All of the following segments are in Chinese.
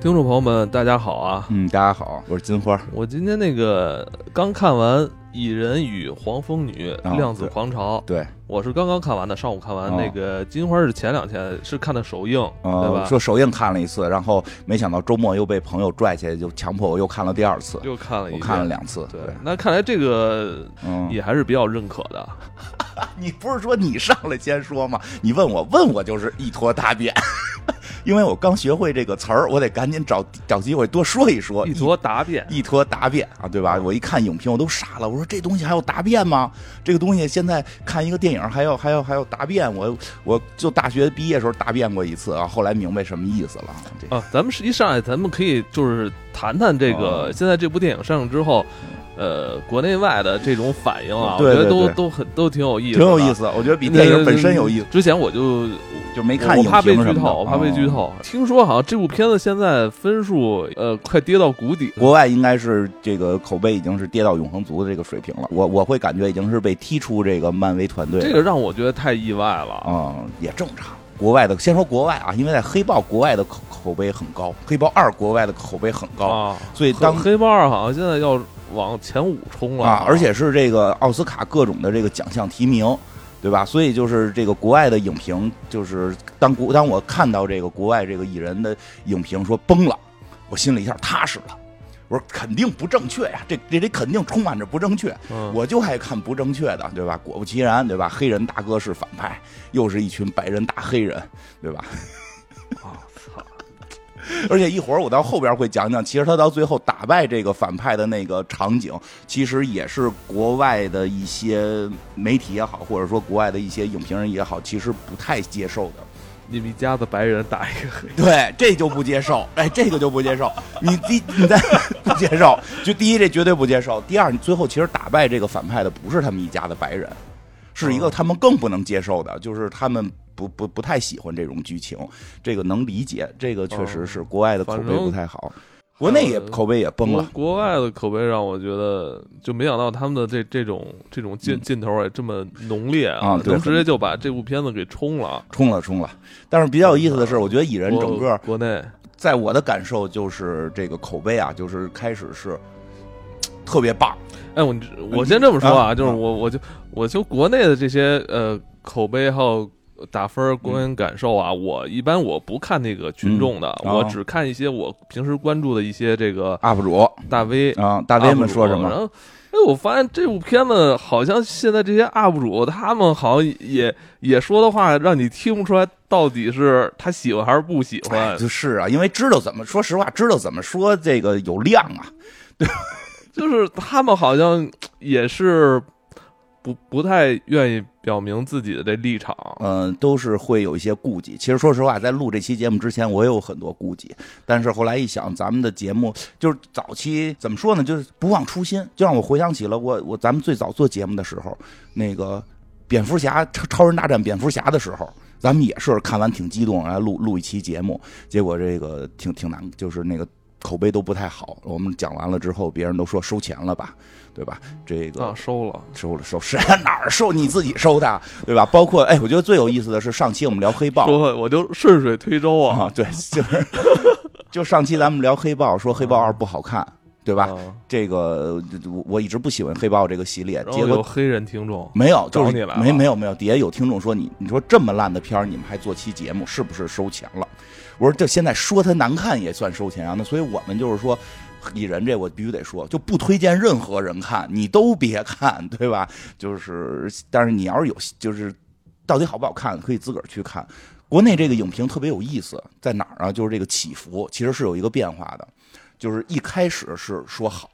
听众朋友们，大家好啊！嗯，大家好，我是金花。我今天那个刚看完《蚁人与黄蜂女：啊量子狂潮》，对，我是刚刚看完的，上午看完。哦那个金花是前两天是看的首映，对呃，吧？说首映看了一次，然后没想到周末又被朋友拽起来，就强迫我又看了第二次，又看了一遍，我看了两次。对，那看来这个嗯，也还是比较认可的。你不是说你上来先说吗？你问我，问我就是一坨大便，因为我刚学会这个词儿，我得赶紧找找机会多说一说。一坨答辩，一坨答辩啊，对吧？我一看影评我都傻了，我说这东西还有答辩吗？这个东西现在看一个电影还要还要还要答辩，我我就大学毕业时候答辩过一次啊，后来明白什么意思了。这啊，咱们是一上来，咱们可以就是谈谈这个、哦现在这部电影上映之后，呃，国内外的这种反应啊，对我觉得都都很都挺有意思，挺有意。思，我觉得比电影本身有意思。之前我就就没看影我怕被剧透，我怕被剧。哦透。听说好像这部片子现在分数呃快跌到谷底，国外应该是这个口碑已经是跌到永恒族的这个水平了，我我会感觉已经是被踢出这个漫威团队。这个让我觉得太意外了。嗯，也正常。国外的先说国外啊，因为在黑豹国外的口口碑很高，黑豹二国外的口碑很高，啊，所以当黑豹二好像现在要往前五冲了啊，而且是这个奥斯卡各种的这个奖项提名，对吧？所以就是这个国外的影评，就是当国当我看到这个国外这个艺人的影评说崩了，我心里一下踏实了。我说肯定不正确呀，这这里肯定充满着不正确。嗯我就爱看不正确的，对吧？果不其然，对吧？黑人大哥是反派，又是一群白人大黑人，对吧？啊操，而且一会儿我到后边会讲讲，其实他到最后打败这个反派的那个场景，其实也是国外的一些媒体也好，或者说国外的一些影评人也好，其实不太接受的。你们一家的白人打一个黑，对，这就不接受，哎，这个就不接受。你第你再 不接受，就第一这绝对不接受，第二你最后其实打败这个反派的不是他们一家的白人，是一个哦他们更不能接受的，就是他们不不不太喜欢这种剧情，这个能理解，这个确实是国外的口碑不太好，国内也呃口碑也崩了。国国外的口碑让我觉得，就没想到他们的这这种这种劲嗯劲头也这么浓烈啊对能直接就把这部片子给冲了。冲了冲了，但是比较有意思的是，我觉得蚁人整个国国内在我的感受就是这个口碑啊，就是开始是特别棒，哎，我我先这么说啊，啊就是我我就我就国内的这些呃口碑还有打分观影感受啊，我一般我不看那个群众的，嗯哦我只看一些我平时关注的一些这个 UP 主大 V 啊，大 V 们说什 UP 主然么？后，哎，我发现这部片子好像现在这些 UP 主他们好像也也说的话，让你听不出来到底是他喜欢还是不喜哎，欢。就是啊，因为知道怎么说实话，知道怎么说这个有量啊，就是他们好像也是不不太愿意表明自己的这立场。嗯、都是会有一些顾忌。其实说实话，在录这期节目之前，我也有很多顾忌，但是后来一想，咱们的节目就是早期怎么说呢，就是不忘初心，就让我回想起了我我咱们最早做节目的时候，那个蝙蝠侠超超人大战蝙蝠侠的时候。咱们也是看完挺激动，来录录一期节目，结果这个挺挺难，就是那个口碑都不太好。我们讲完了之后，别人都说收钱了吧，对吧？这个啊，收了，收了收，谁哪儿收你自己收的，对吧？包括哎，我觉得最有意思的是上期我们聊黑豹说我就顺水推舟啊啊，，对，就是就上期咱们聊黑豹，说黑豹二不好看，对吧？啊这个我我一直不喜欢黑豹这个系列，然结果黑人听众，没有，就是找你没没有没有，底下有听众说你你说这么烂的片儿，你们还做期节目，是不是收钱了？我说这现在说它难看也算收钱啊，那所以我们就是说。蚁人这我必须得说，就不推荐任何人看，你都别看，对吧？就是，但是你要是有，就是到底好不好看，可以自个儿去看。国内这个影评特别有意思，在哪儿啊？就是这个起伏其实是有一个变化的，就是一开始是说好，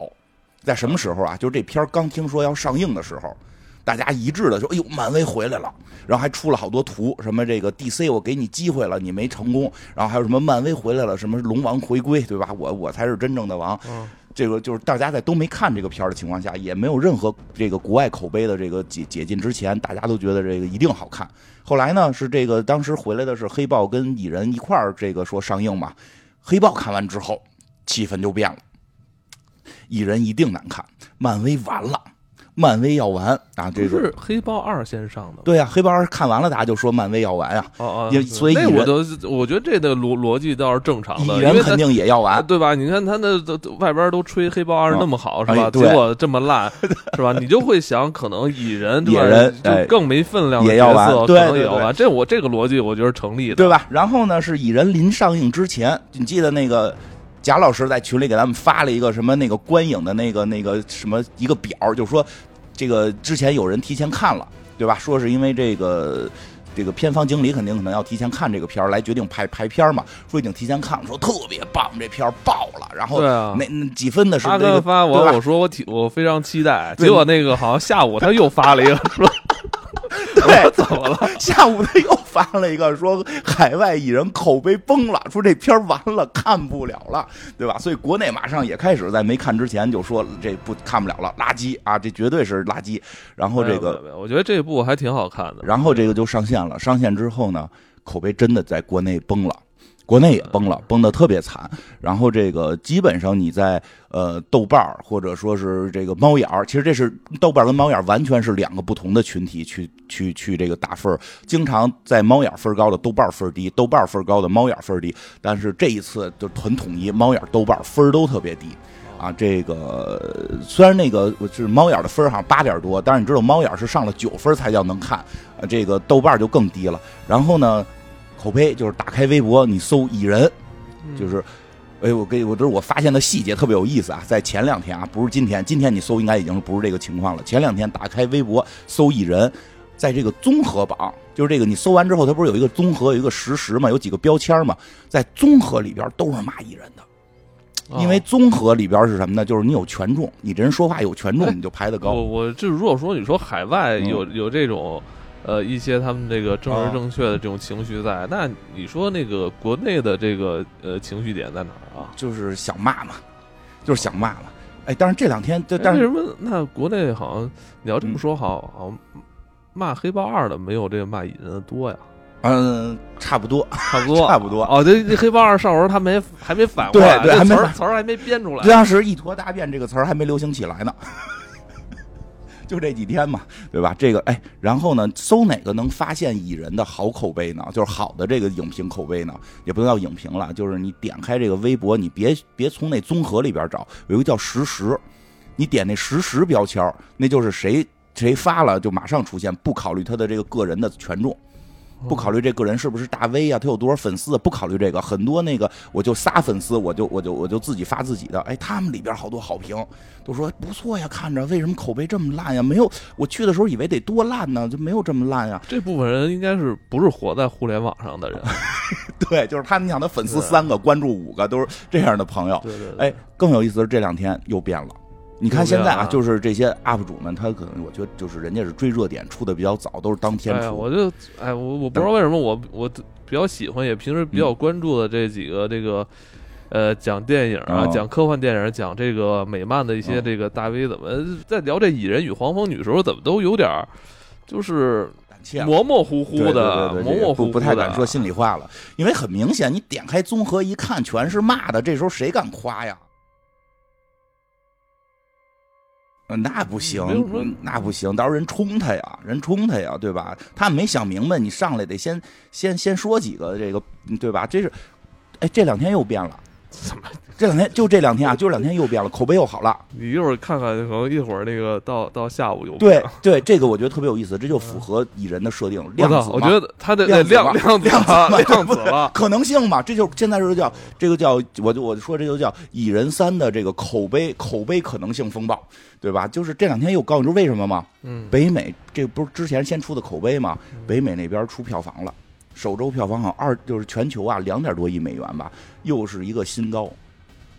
在什么时候啊？就是这片儿刚听说要上映的时候，大家一致的说：“哎呦，漫威回来了！”然后还出了好多图，什么这个 DC 我给你机会了，你没成功，然后还有什么漫威回来了，什么龙王回归，对吧？我我才是真正的王。嗯这个就是大家在都没看这个片儿的情况下，也没有任何这个国外口碑的这个解解禁之前，大家都觉得这个一定好看。后来呢，是这个当时回来的是黑豹跟蚁人一块儿这个说上映嘛，黑豹看完之后，气氛就变了，蚁人一定难看，漫威完了。漫威要完啊，这个是黑豹二先上的吗。对啊，黑豹二看完了，大家就说漫威要完啊，哦哦，也所以那我都我觉得这的逻逻辑倒是正常的，蚁人肯定也要啊，完，对吧？你看他那外边都吹黑豹二啊那么好，是吧？哎结果这么烂，是吧？你就会想，可能蚁人，对吧蚁人更没分量的也要完对可能也要完。这我这个逻辑，我觉得成立的，对吧？然后呢，是蚁人临上映之前，你记得那个贾老师在群里给咱们发了一个什么那个观影的那个那个什么一个表，就说这个之前有人提前看了，对吧？说是因为这个。这个片方经理肯定可能要提前看这个片儿来决定排排片儿嘛，说已经提前看了，说特别棒，这片儿爆了。然后那那几分的是他这个发我，我说我挺我非常期待，结果那个好像下午他又发了一个说 对，怎么了？下午他又发了一个说海外艺人口碑崩了，说这片儿完了看不了了，对吧？所以国内马上也开始在没看之前就说这不看不了了，垃圾啊，这绝对是垃圾。然后这个我觉得这部还挺好看的。然后这个就上线了，上线之后呢，口碑真的在国内崩了。国内也崩了，崩的特别惨。然后这个基本上你在呃豆瓣儿或者说是这个猫眼儿，其实这是豆瓣儿跟猫眼儿完全是两个不同的群体去去去这个打分儿。经常在猫眼儿分儿高的豆瓣儿分儿低，豆瓣儿分儿高的猫眼儿分儿低。但是这一次就很统一，猫眼儿、豆瓣儿分儿都特别低。啊，这个虽然那个我是猫眼儿的分儿好像八点多，但是你知道猫眼儿是上了九分才叫能看，啊，这个豆瓣儿就更低了。然后呢，口碑就是打开微博你搜蚁人，嗯就是，哎，我给我这是我发现的细节特别有意思啊，在前两天啊，不是今天，今天你搜应该已经不是这个情况了。前两天打开微博搜蚁人，在这个综合榜，就是这个你搜完之后，它不是有一个综合有一个实时嘛，有几个标签嘛，在综合里边都是骂蚁人的，因为哦综合里边是什么呢？就是你有权重，你这人说话有权重，你就排得我高。我这如果说你说海外嗯有有这种。呃，一些他们这个政啊治正确的这种情绪在，那你说那个国内的这个呃情绪点在哪儿啊？就是想骂嘛，就是想骂嘛。哎，但是这两天，但是为什么那国内好像你要这么嗯说，好好像骂黑豹二的没有这个骂蚁人的多呀？嗯，差不多，差不多，差不多。哦，这这黑豹二上时候他没还没反过来，这词儿词儿还没编出来。当时“一坨大便”这个词儿还没流行起来呢，就这几天嘛，对吧？这个哎，然后呢，搜哪个能发现蚁人的好口碑呢？就是好的这个影评口碑呢，也不能叫影评了，就是你点开这个微博，你别别从那综合里边找，有一个叫实时，你点那实时标签，那就是谁谁发了就马上出现，不考虑他的这个个人的权重。不考虑这个人是不是大 V 啊，他有多少粉丝啊？不考虑这个，很多那个我就仨粉丝，我就我就我就自己发自己的，哎，他们里边好多好评，都说不错呀，看着为什么口碑这么烂呀？没有，我去的时候以为得多烂呢，就没有这么烂呀。这部分人应该是不是活在互联网上的人？对，就是他们，你想他粉丝三个，关注五个，都是这样的朋友。对对对，哎，更有意思的是这两天又变了。你看现在啊，就是这些 UP 主们，他可能我觉得就是人家是追热点出的比较早，都是当天出。我就哎，我我不知道为什么我我比较喜欢，也平时比较关注的这几个这个。呃，讲电影啊，嗯讲科幻电影，讲这个美漫的一些嗯这个大 V，怎么在聊这蚁人与黄蜂女时候，怎么都有点儿，就是模模糊糊的，对对对模模糊糊不太敢说心里话了，因为很明显，你点开综合一看，全是骂的，这时候谁敢夸呀？呃那不行那不行，到时候人冲他呀，人冲他呀，对吧？他们没想明白，你上来得先先先说几个这个，对吧？这是，哎，这两天又变了，怎么？这两天就这两天啊，就这两天又变了，口碑又好了。你一会儿看看，可能一会儿那个到到下午又对对，这个我觉得特别有意思，这就符合蚁人的设定，我量子！我觉得他的量量量子量子了可能性嘛，这就现在这就叫这个叫我就我就说这就叫蚁人三的这个口碑口碑可能性风暴，对吧？就是这两天又高，你知道为什么吗？嗯，北美这不是之前先出的口碑吗？北美那边出票房了，首周票房好像二就是全球啊两点多亿美元吧，又是一个新高。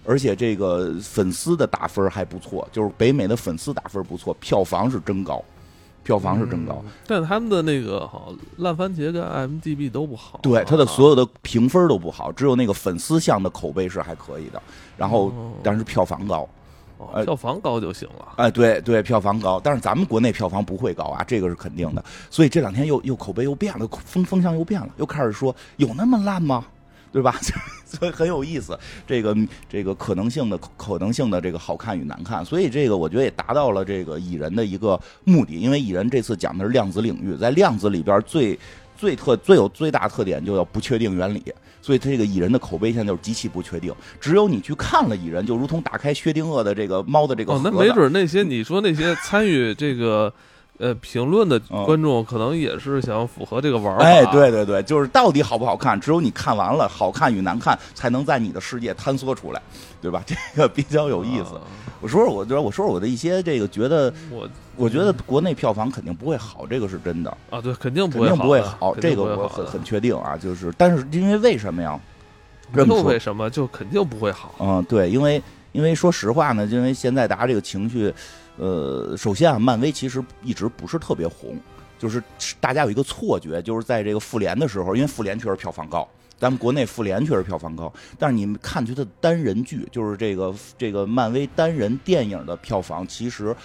而且这个粉丝的打分还不错，就是北美的粉丝打分不错，票房是真高，票房是真高。嗯但他们的那个好烂番茄跟 IMDB 都不好啊，对，它的所有的评分都不好，只有那个粉丝向的口碑是还可以的，然后哦但是票房高，票房高就行了。哎，对对，票房高，但是咱们国内票房不会高啊，这个是肯定的。所以这两天又又口碑又变了，风风向又变了，又开始说有那么烂吗？对吧？所以很有意思，这个这个可能性的可能性的这个好看与难看，所以这个我觉得也达到了这个蚁人的一个目的，因为蚁人这次讲的是量子领域，在量子里边最最特最有最大特点就叫不确定原理，所以这个蚁人的口碑现在就是极其不确定，只有你去看了蚁人，就如同打开薛定谔的这个猫的这个那没准那些你说那些参与这个呃评论的观众，可能也是想符合这个玩法。哎，对对对，就是到底好不好看，只有你看完了，好看与难看才能在你的世界坍缩出来，对吧？这个比较有意思。啊我说说我，我说说我的一些这个觉得，我我觉得国内票房肯定不会好，这个是真的，啊，对，肯定肯定不会好，肯这个我很很确定啊。就是，但是因为为什么呀？这么说又为什么就肯定不会好？嗯，对，因为因为说实话呢，因为现在大家这个情绪，呃，首先啊，漫威其实一直不是特别红，就是大家有一个错觉，就是在这个复联的时候，因为复联确实票房高。咱们国内复联确实票房高，但是你们看去它的单人剧，就是这个这个漫威单人电影的票房，其实，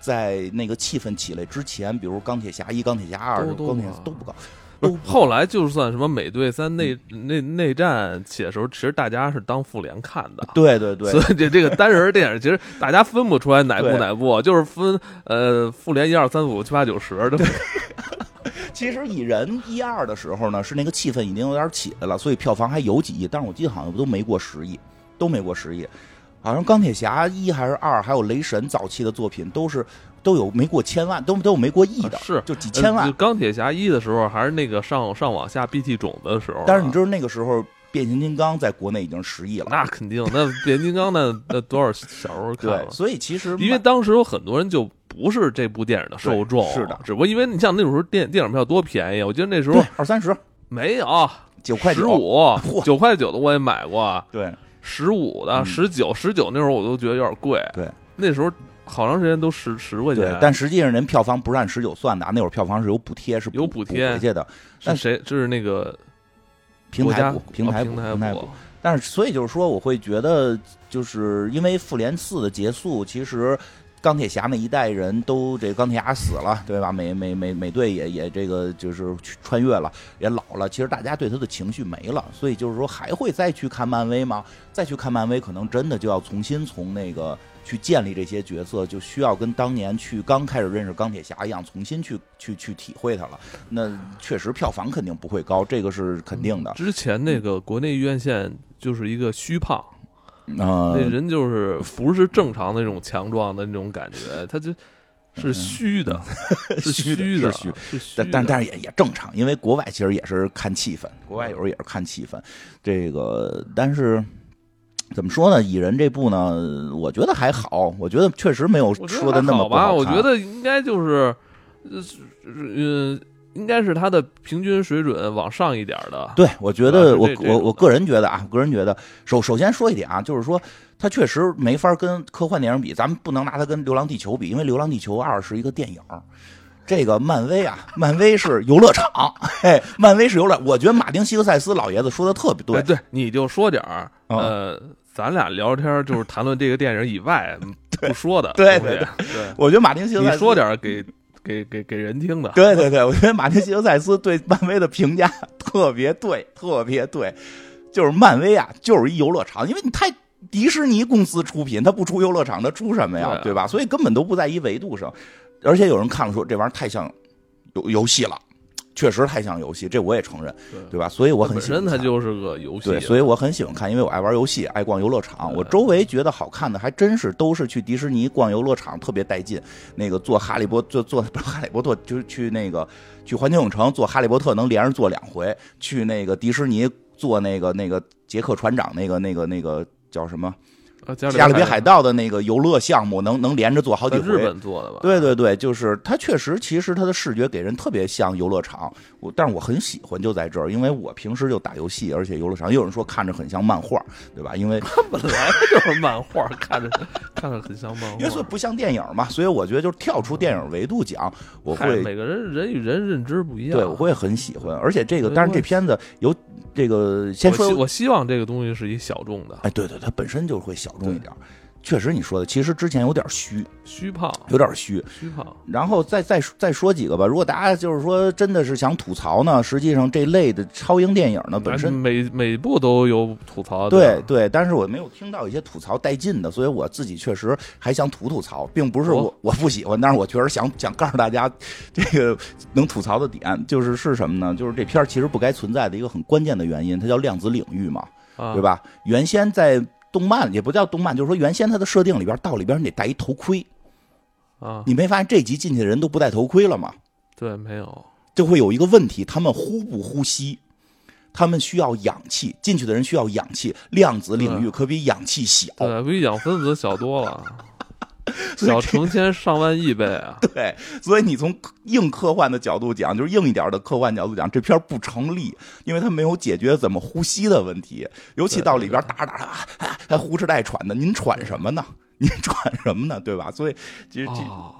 在那个气氛起来之前，比如钢铁侠一、钢铁侠二、钢铁侠啊都不高，后来就算什么美队三内内内战写的时候，其实大家是当复联看的。对对对所，以这这个单人电影，其实大家分不出来哪部哪部，就是分呃复联一二三四五七八九十，对 其实蚁人一二的时候呢，是那个气氛已经有点起来了，所以票房还有几亿，但是我记得好像都没过十亿，都没过十亿。好像钢铁侠一还是二，还有雷神早期的作品都是都有没过千万，都都有没过亿的，是。就几千万。呃。钢铁侠一的时候，还是那个上上往下 BT 种的时候啊。但是你知道那个时候变形金刚在国内已经十亿了，那肯定，那变形金刚那 那多少小时候看对，了？所以其实因为当时有很多人就不是这部电影的受众，是的。只不过因为你像那时候电电影票多便宜，我记得那时候二三十。没有。九块九，五。九块九的我也买过，对。十五的嗯。十九十九那时候我都觉得有点贵，对。那时候好长时间都十十块钱，，对但实际上人票房不是按十九算的啊，那会儿票房是有补贴，是有补贴回去的，但谁？就是那个平台补平台补哦平台补。但是，所以就是说，我会觉得，就是因为复联四的结束，其实钢铁侠那一代人都这钢铁侠死了，对吧？美美美美队也也这个就是穿越了，也老了。其实大家对他的情绪没了，所以就是说，还会再去看漫威吗？再去看漫威，可能真的就要重新从那个去建立这些角色，就需要跟当年去刚开始认识钢铁侠一样，重新去去去体会它了。那确实票房肯定不会高，这个是肯定的。之前那个国内院线就是一个虚胖，呃那，人就是不是正常的那种强壮的那种感觉，他就是 虚的，是虚的，是虚是虚的。但但但是也也正常，因为国外其实也是看气氛，国外有时候也是看气氛。这个但是怎么说呢？蚁人这部呢，我觉得还好，我觉得确实没有说的那么还好好看我觉得应该就是，呃，呃，应该是它的平均水准往上一点的。对，我觉得我我我个人觉得啊，个人觉得首首先说一点啊，就是说它确实没法跟科幻电影比，咱们不能拿它跟《流浪地球》比，因为《流浪地球二》是一个电影。这个漫威啊，漫威是游乐场，嘿，漫威是游乐。我觉得马丁·西克塞斯老爷子说的特别对哎，对，你就说点儿，嗯呃，咱俩聊天就是谈论这个电影以外 不说的对对对我觉得马丁·西德塞斯你说点给给给给人听的。对对对，我觉得马丁·西德塞斯对漫威的评价 特别对，特别对，就是漫威啊，就是一游乐场，因为你太迪士尼公司出品，它不出游乐场，它出什么呀？对吧？所以根本都不在一维度上。而且有人看了说这玩意儿太像游游戏了，确实太像游戏，这我也承认，对对吧？所以我很本喜欢看身它就是个游戏，对，所以我很喜欢看，因为我爱玩游戏，爱逛游乐场。我周围觉得好看的还真是都是去迪士尼逛游乐场，特别带劲。那个坐哈利波坐坐不是哈利波特，就是去那个去环球影城坐哈利波特能连着坐两回，去那个迪士尼坐那个那个杰克船长那个那个那个叫什么啊加勒比海盗的那个游乐项目，能能连着做好几回日。本做的吧？对对对，就是它确实，其实它的视觉给人特别像游乐场，我但是我很喜欢就在这儿，因为我平时就打游戏，而且游乐场也有人说看着很像漫画，对吧？因为它 本来就是漫画，看着看着很像漫画。因为所以不像电影嘛，所以我觉得就是跳出电影维度讲，我嗨会每个人人与人认知不一样。对我会很喜欢，而且这个我当然这片子有这个先说我希我希望这个东西是一小众的。哎，对对，它本身就会小众一点。确实你说的，其实之前有点虚，虚胖，有点虚。虚胖。然后再再再说几个吧。如果大家就是说真的是想吐槽呢，实际上这类的超英电影呢本身每每部都有吐槽。对对，但是我没有听到一些吐槽带劲的，所以我自己确实还想吐吐槽，并不是我我不喜欢，但是我确实想想告诉大家，这个能吐槽的点就是是什么呢？就是这片儿其实不该存在的一个很关键的原因，它叫量子领域嘛，对吧？原先在。动漫也不叫动漫，就是说原先它的设定里边，到里边你得戴一头盔啊。你没发现这集进去的人都不戴头盔了吗？对，没有。就会有一个问题，他们呼不呼吸？他们需要氧气，进去的人需要氧气。量子领域可比氧气小，对，比氧分子小多了。小成千上万亿倍啊！对，所以你从硬科幻的角度讲，就是硬一点的科幻角度讲，这片不成立，因为它没有解决怎么呼吸的问题。尤其到里边打着打着还呼哧带喘的，您喘什么呢？您喘什么呢？对吧？所以其实哦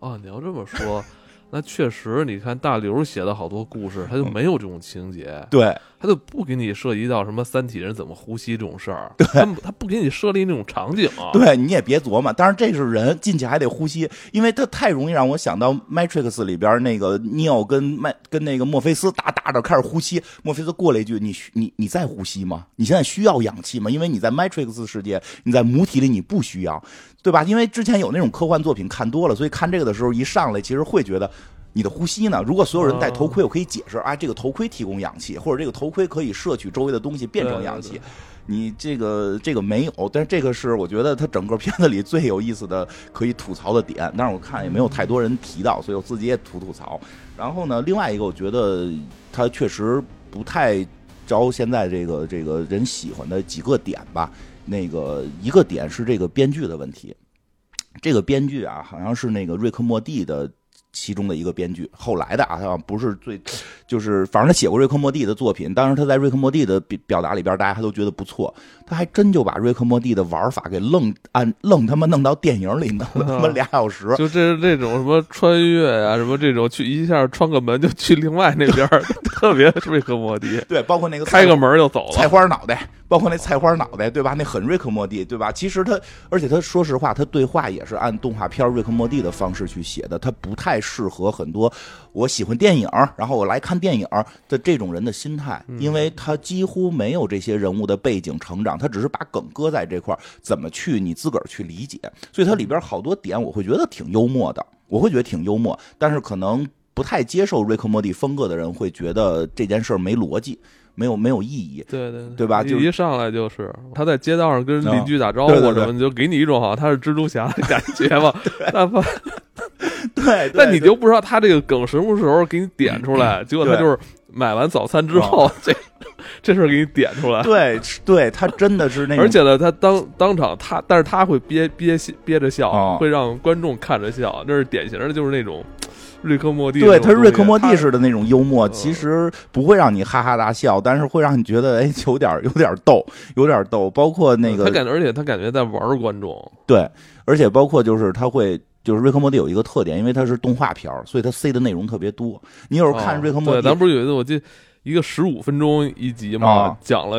哦，你要这么说。那确实，你看大刘写的好多故事，他就没有这种情节，对，他就不给你涉及到什么三体人怎么呼吸这种事儿，他他不给你设立那种场景，啊对，你也别琢磨。当然这是人进去还得呼吸，因为他太容易让我想到《Matrix》里边那个尼奥跟麦跟那个墨菲斯打打着开始呼吸，墨菲斯过了一句：“你你你在呼吸吗？你现在需要氧气吗？因为你在 Matrix 世界，你在母体里你不需要，对吧？因为之前有那种科幻作品看多了，所以看这个的时候一上来其实会觉得。”你的呼吸呢？如果所有人戴头盔，我可以解释啊，这个头盔提供氧气，或者这个头盔可以摄取周围的东西变成氧气。你这个这个没有，但是这个是我觉得它整个片子里最有意思的可以吐槽的点。但是我看也没有太多人提到，所以我自己也吐吐槽。然后呢，另外一个我觉得它确实不太招现在这个这个人喜欢的几个点吧。那个一个点是这个编剧的问题，这个编剧啊，好像是那个瑞克莫蒂的。其中的一个编剧，后来的啊，他不是最，就是反正他写过瑞克莫蒂的作品，当时他在瑞克莫蒂的表表达里边，大家还都觉得不错，他还真就把瑞克莫蒂的玩法给愣按愣他妈弄到电影里弄了 他妈俩小时，就这这种什么穿越啊，什么这种去一下穿个门就去另外那边，特别瑞克莫蒂，对，包括那个开个门就走了，菜花脑袋。包括那菜花脑袋，对吧？那很瑞克莫蒂，对吧？其实他，而且他说实话，他对话也是按动画片瑞克莫蒂的方式去写的，他不太适合很多我喜欢电影，然后我来看电影的这种人的心态，因为他几乎没有这些人物的背景成长，他只是把梗搁在这块儿怎么去你自个儿去理解？所以它里边好多点我会觉得挺幽默的，我会觉得挺幽默，但是可能不太接受瑞克莫蒂风格的人会觉得这件事儿没逻辑。没有没有意义，对对对吧？就一上来就是他在街道上跟邻居打招呼什么，就给你一种好像他是蜘蛛侠的感觉嘛。那不，对，但你就不知道他这个梗什么时候给你点出来，结果他就是买完早餐之后，这这事儿给你点出来。对，对他真的是那，而且呢，他当当场他，但是他会憋憋憋着笑，会让观众看着笑，那是典型的，就是那种。瑞克莫蒂，对，他是瑞克莫蒂式的那种幽默，其实不会让你哈哈大笑，但是会让你觉得哎，有点有点逗，有点逗。包括那个他感觉，而且他感觉在玩观众。对，而且包括就是他会，就是瑞克莫蒂有一个特点，因为它是动画片所以它塞的内容特别多。你有时候看瑞克莫蒂，咱不是有一次我记。一个十五分钟一集嘛，讲了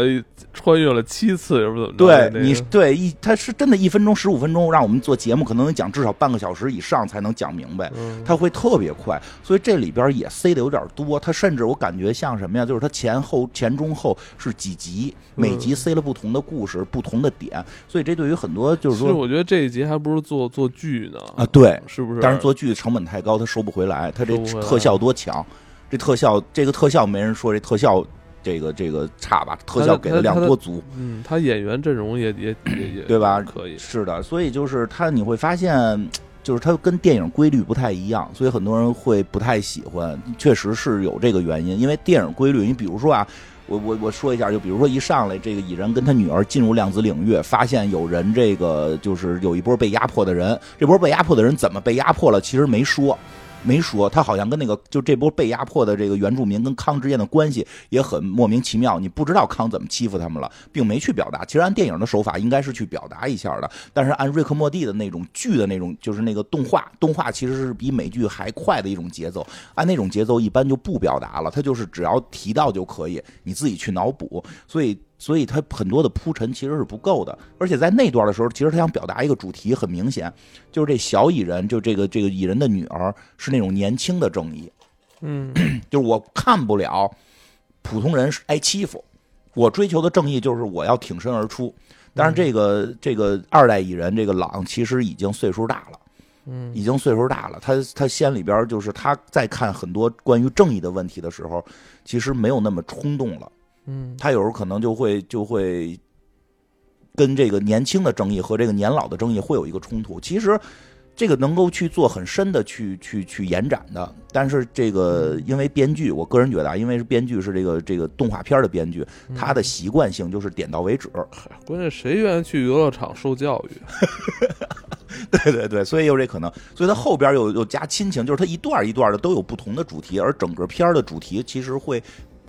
穿越了七次，是不是怎么着？对你对一，他是真的一分钟十五分钟，让我们做节目可能讲至少半个小时以上才能讲明白，他会特别快，所以这里边也塞的有点多。他甚至我感觉像什么呀？就是他前后前中后是几集，每集塞了不同的故事、不同的点，所以这对于很多就是说，我觉得这一集还不如做做剧呢啊，对，是不是？但是做剧成本太高，他收不回来，他这特效多强。这特效，这个特效没人说这特效，这个这个差吧？特效给的量多足？嗯，他演员阵容也也也也对吧？可以是的，所以就是他你会发现，就是他跟电影规律不太一样，所以很多人会不太喜欢。确实是有这个原因，因为电影规律，你比如说啊，我我我说一下，就比如说一上来这个蚁人跟他女儿进入量子领域，发现有人这个就是有一波被压迫的人，这波被压迫的人怎么被压迫了？其实没说。没说，他好像跟那个就这波被压迫的这个原住民跟康之间的关系也很莫名其妙。你不知道康怎么欺负他们了，并没去表达。其实按电影的手法，应该是去表达一下的。但是按瑞克莫蒂的那种剧的那种，就是那个动画，动画其实是比美剧还快的一种节奏。按那种节奏，一般就不表达了，他就是只要提到就可以，你自己去脑补。所以。所以他很多的铺陈其实是不够的。而且在那段的时候，其实他想表达一个主题很明显，就是这小蚁人，就这个这个蚁人的女儿是那种年轻的正义，嗯，就是我看不了普通人挨欺负，我追求的正义就是我要挺身而出。但是这个这个二代蚁人这个朗其实已经岁数大了，嗯，已经岁数大了。他他心里边就是他在看很多关于正义的问题的时候，其实没有那么冲动了。嗯，他有时候可能就会就会跟这个年轻的争议和这个年老的争议会有一个冲突。其实这个能够去做很深的去去去延展的，但是这个因为编剧，我个人觉得啊，因为是编剧是这个这个动画片的编剧，他的习惯性就是点到为止。关键谁愿意去游乐场受教育？对对对，所以有这可能，所以他后边又又加亲情，就是他一段一段的都有不同的主题，而整个片儿的主题其实会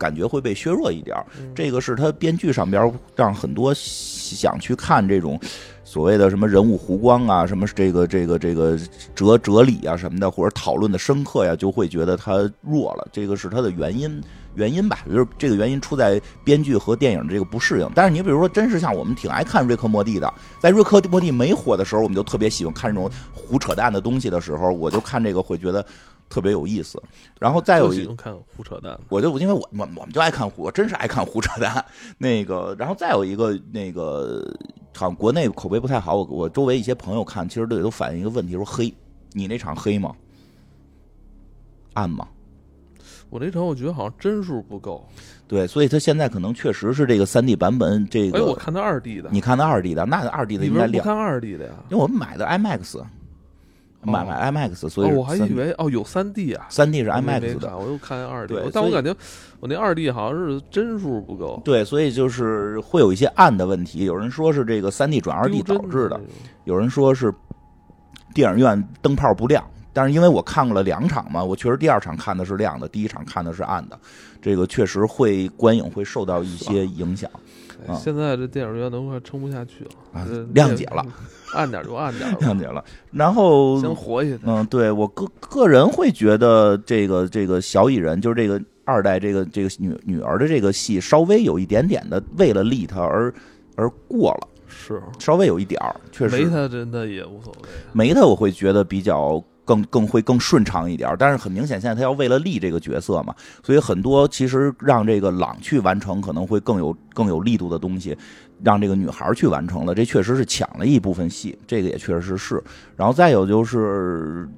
感觉会被削弱一点儿。这个是他编剧上边让很多想去看这种所谓的什么人物弧光啊，什么这个这个这个哲哲理啊什么的，或者讨论的深刻呀，就会觉得它弱了。这个是它的原因。原因吧，就是这个原因出在编剧和电影这个不适应。但是你比如说，真是像我们挺爱看瑞克莫蒂的，在瑞克莫蒂没火的时候，我们就特别喜欢看这种胡扯淡的东西的时候，我就看这个会觉得特别有意思。然后再有一看胡扯淡，我就因为我我我们就爱看胡，真是爱看胡扯淡。那个，然后再有一个那个，好像国内口碑不太好。我我周围一些朋友看，其实都都反映一个问题，说黑，你那场黑吗？暗吗？我那场我觉得好像帧数不够。对，所以他现在可能确实是这个三 D 版本，这个哎，我看的二 D 的，你看的二 D 的，那二 D 的应该亮，看二 D 的呀？因为我们买的 IMAX，买买 IMAX，所哦，以我还以为哦有三 D 啊，三 D 是 IMAX 的，我又看二 D，但我感觉我那二 D 好像是帧数不够，对，所以就是会有一些暗的问题。有人说是这个三 D 转二 D 导致的有人说是电影院灯泡不亮。但是因为我看过了两场嘛，我确实第二场看的是亮的，第一场看的是暗的，这个确实会观影会受到一些影响。哎啊现在这电影院都快撑不下去了，啊谅解了，暗点就暗点吧，谅解了。然后先活下去。嗯，对我个个人会觉得这个这个小蚁人就是这个二代这个这个女女儿的这个戏稍微有一点点的为了利他而而过了，是稍微有一点儿，确实没他真的也无所谓。没他我会觉得比较更更会更顺畅一点儿，但是很明显现在他要为了立这个角色嘛，所以很多其实让这个朗去完成可能会更有更有力度的东西，让这个女孩去完成了，这确实是抢了一部分戏，这个也确实是。然后再有就是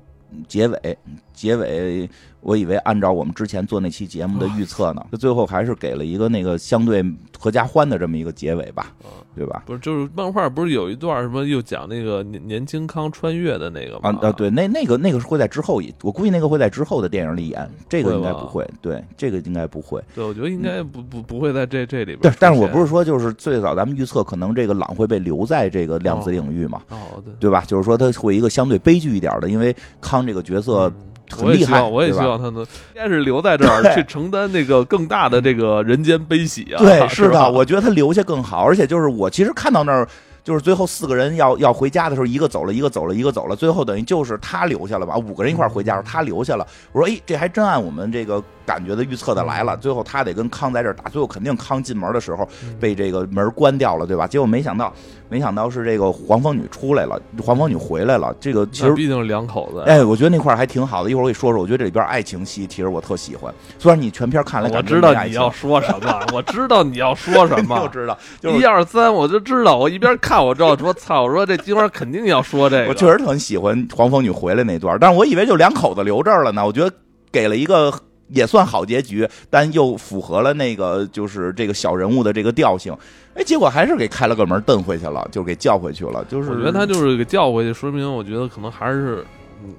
结尾，结尾我以为按照我们之前做那期节目的预测呢，这最后还是给了一个那个相对合家欢的这么一个结尾吧，对吧？不是，就是漫画不是有一段什么又讲那个年年轻康穿越的那个吗？啊啊，对，那那个那个是会在之后演，我估计那个会在之后的电影里演，这个应该不会，对，这个应该不会。对，我觉得应该不不不会在这这里边但是我不是说就是最早咱们预测可能这个朗会被留在这个量子领域嘛，哦，对，对吧？就是说他会一个相对悲剧一点的，因为康这个角色很厉害，希望，我也希望他能应该是留在这儿 去承担那个更大的这个人间悲喜啊。对，是的，我觉得他留下更好，而且就是我其实看到那儿。就是最后四个人要要回家的时候，一个走了，一个走了，一个走了，最后等于就是他留下了吧？五个人一块儿回家，他留下了。我说，哎，这还真按我们这个感觉的预测的来了。最后他得跟康在这儿打，最后肯定康进门的时候被这个门关掉了，对吧？结果没想到，没想到是这个黄蜂女出来了，黄蜂女回来了。这个其实毕竟是两口子。哎，我觉得那块儿还挺好的。一会儿我给你说说，我觉得这里边爱情戏其实我特喜欢。虽然你全片看来我 知道你要说什么，我知道你要说什么就么。知道，就是一二三，我就知道。我一边看，我知道说操，我说这今晚肯定要说这个。我确实很喜欢黄蜂女回来那段，但是我以为就两口子留这儿了呢。我觉得给了一个也算好结局，但又符合了那个就是这个小人物的这个调性。哎，结果还是给开了个门蹬回去了，就给叫回去了。就是我觉得他就是给叫回去，说明我觉得可能还是，嗯，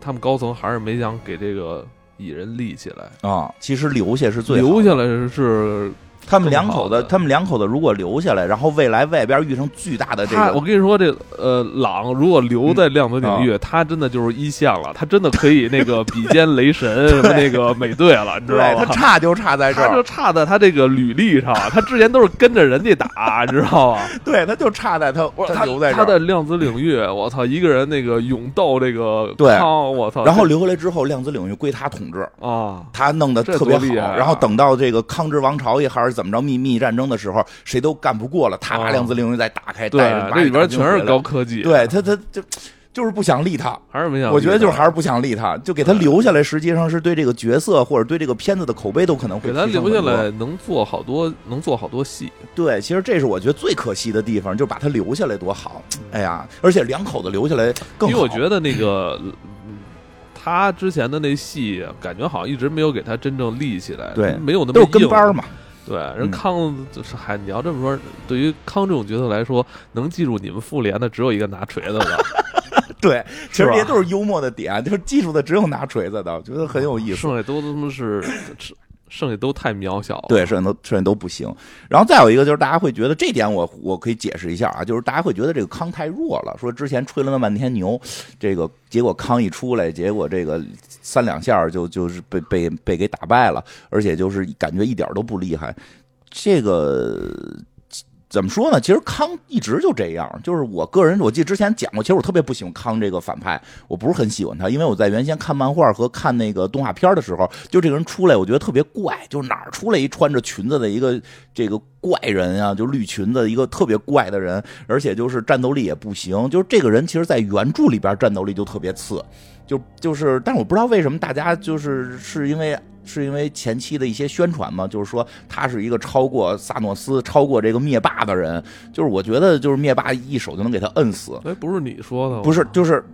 他们高层还是没想给这个蚁人立起来，啊，其实留下是最好的留下来是他们两口子，他们两口子如果留下来，然后未来外边遇上巨大的这个。我，跟你说，这呃，朗如果留在量子领嗯域，他真的就是一线了，他真的可以那个比肩雷神 什么那个美队了，你知道吗？差就差在这他就，差在他这个履历上，他之前都是跟着人家打，你知道吗？对，他就差在他他留在这儿。他在量子领域，我操，一个人那个勇斗这个对康，我操，然后留下来之后，量子领域归他统治，啊，他弄得特别厉害啊然后等到这个康之王朝也还是是怎么着秘密战争的时候，谁都干不过了，他把哦量子领域再打开，对这里边全是高科技，对他他就就是不想立他。还是没想。我觉得就是还是不想立他，就给他留下来，实际上是对这个角色或者对这个片子的口碑都可能会给他留下来，能做好多，能做好多戏。对，其实这是我觉得最可惜的地方，就把他留下来多好。哎呀，而且两口子留下来更好。因为我觉得那个，嗯他之前的那戏，感觉好像一直没有给他真正立起来，对没有那么都是跟班嘛。对，人嗯。康就是还你要这么说，对于康这种角色来说，能记住你们复联的只有一个拿锤子的，对，其实这些都是幽默的点，就是记住的只有拿锤子的，我觉得很有意思。剩下都他妈是，是剩下都太渺小了。对，剩下都剩下都不行。然后再有一个就是大家会觉得这点我我可以解释一下啊，就是大家会觉得这个康太弱了，说之前吹了那半天牛，这个结果康一出来，结果这个三两下就就是被被被给打败了，而且就是感觉一点都不厉害。这个怎么说呢？其实康一直就这样，就是我个人，我记得之前讲过，其实我特别不喜欢康这个反派，我不是很喜欢他，因为我在原先看漫画和看那个动画片的时候，就这个人出来，我觉得特别怪，就是哪儿出来一穿着裙子的一个这个怪人啊，就绿裙子一个特别怪的人，而且就是战斗力也不行，就是这个人其实在原著里边战斗力就特别次，就就是，但是我不知道为什么大家就是是因为。是因为前期的一些宣传嘛，就是说他是一个超过萨诺斯、超过这个灭霸的人，就是我觉得就是灭霸一手就能给他摁死，哎，不是你说的，不是，就是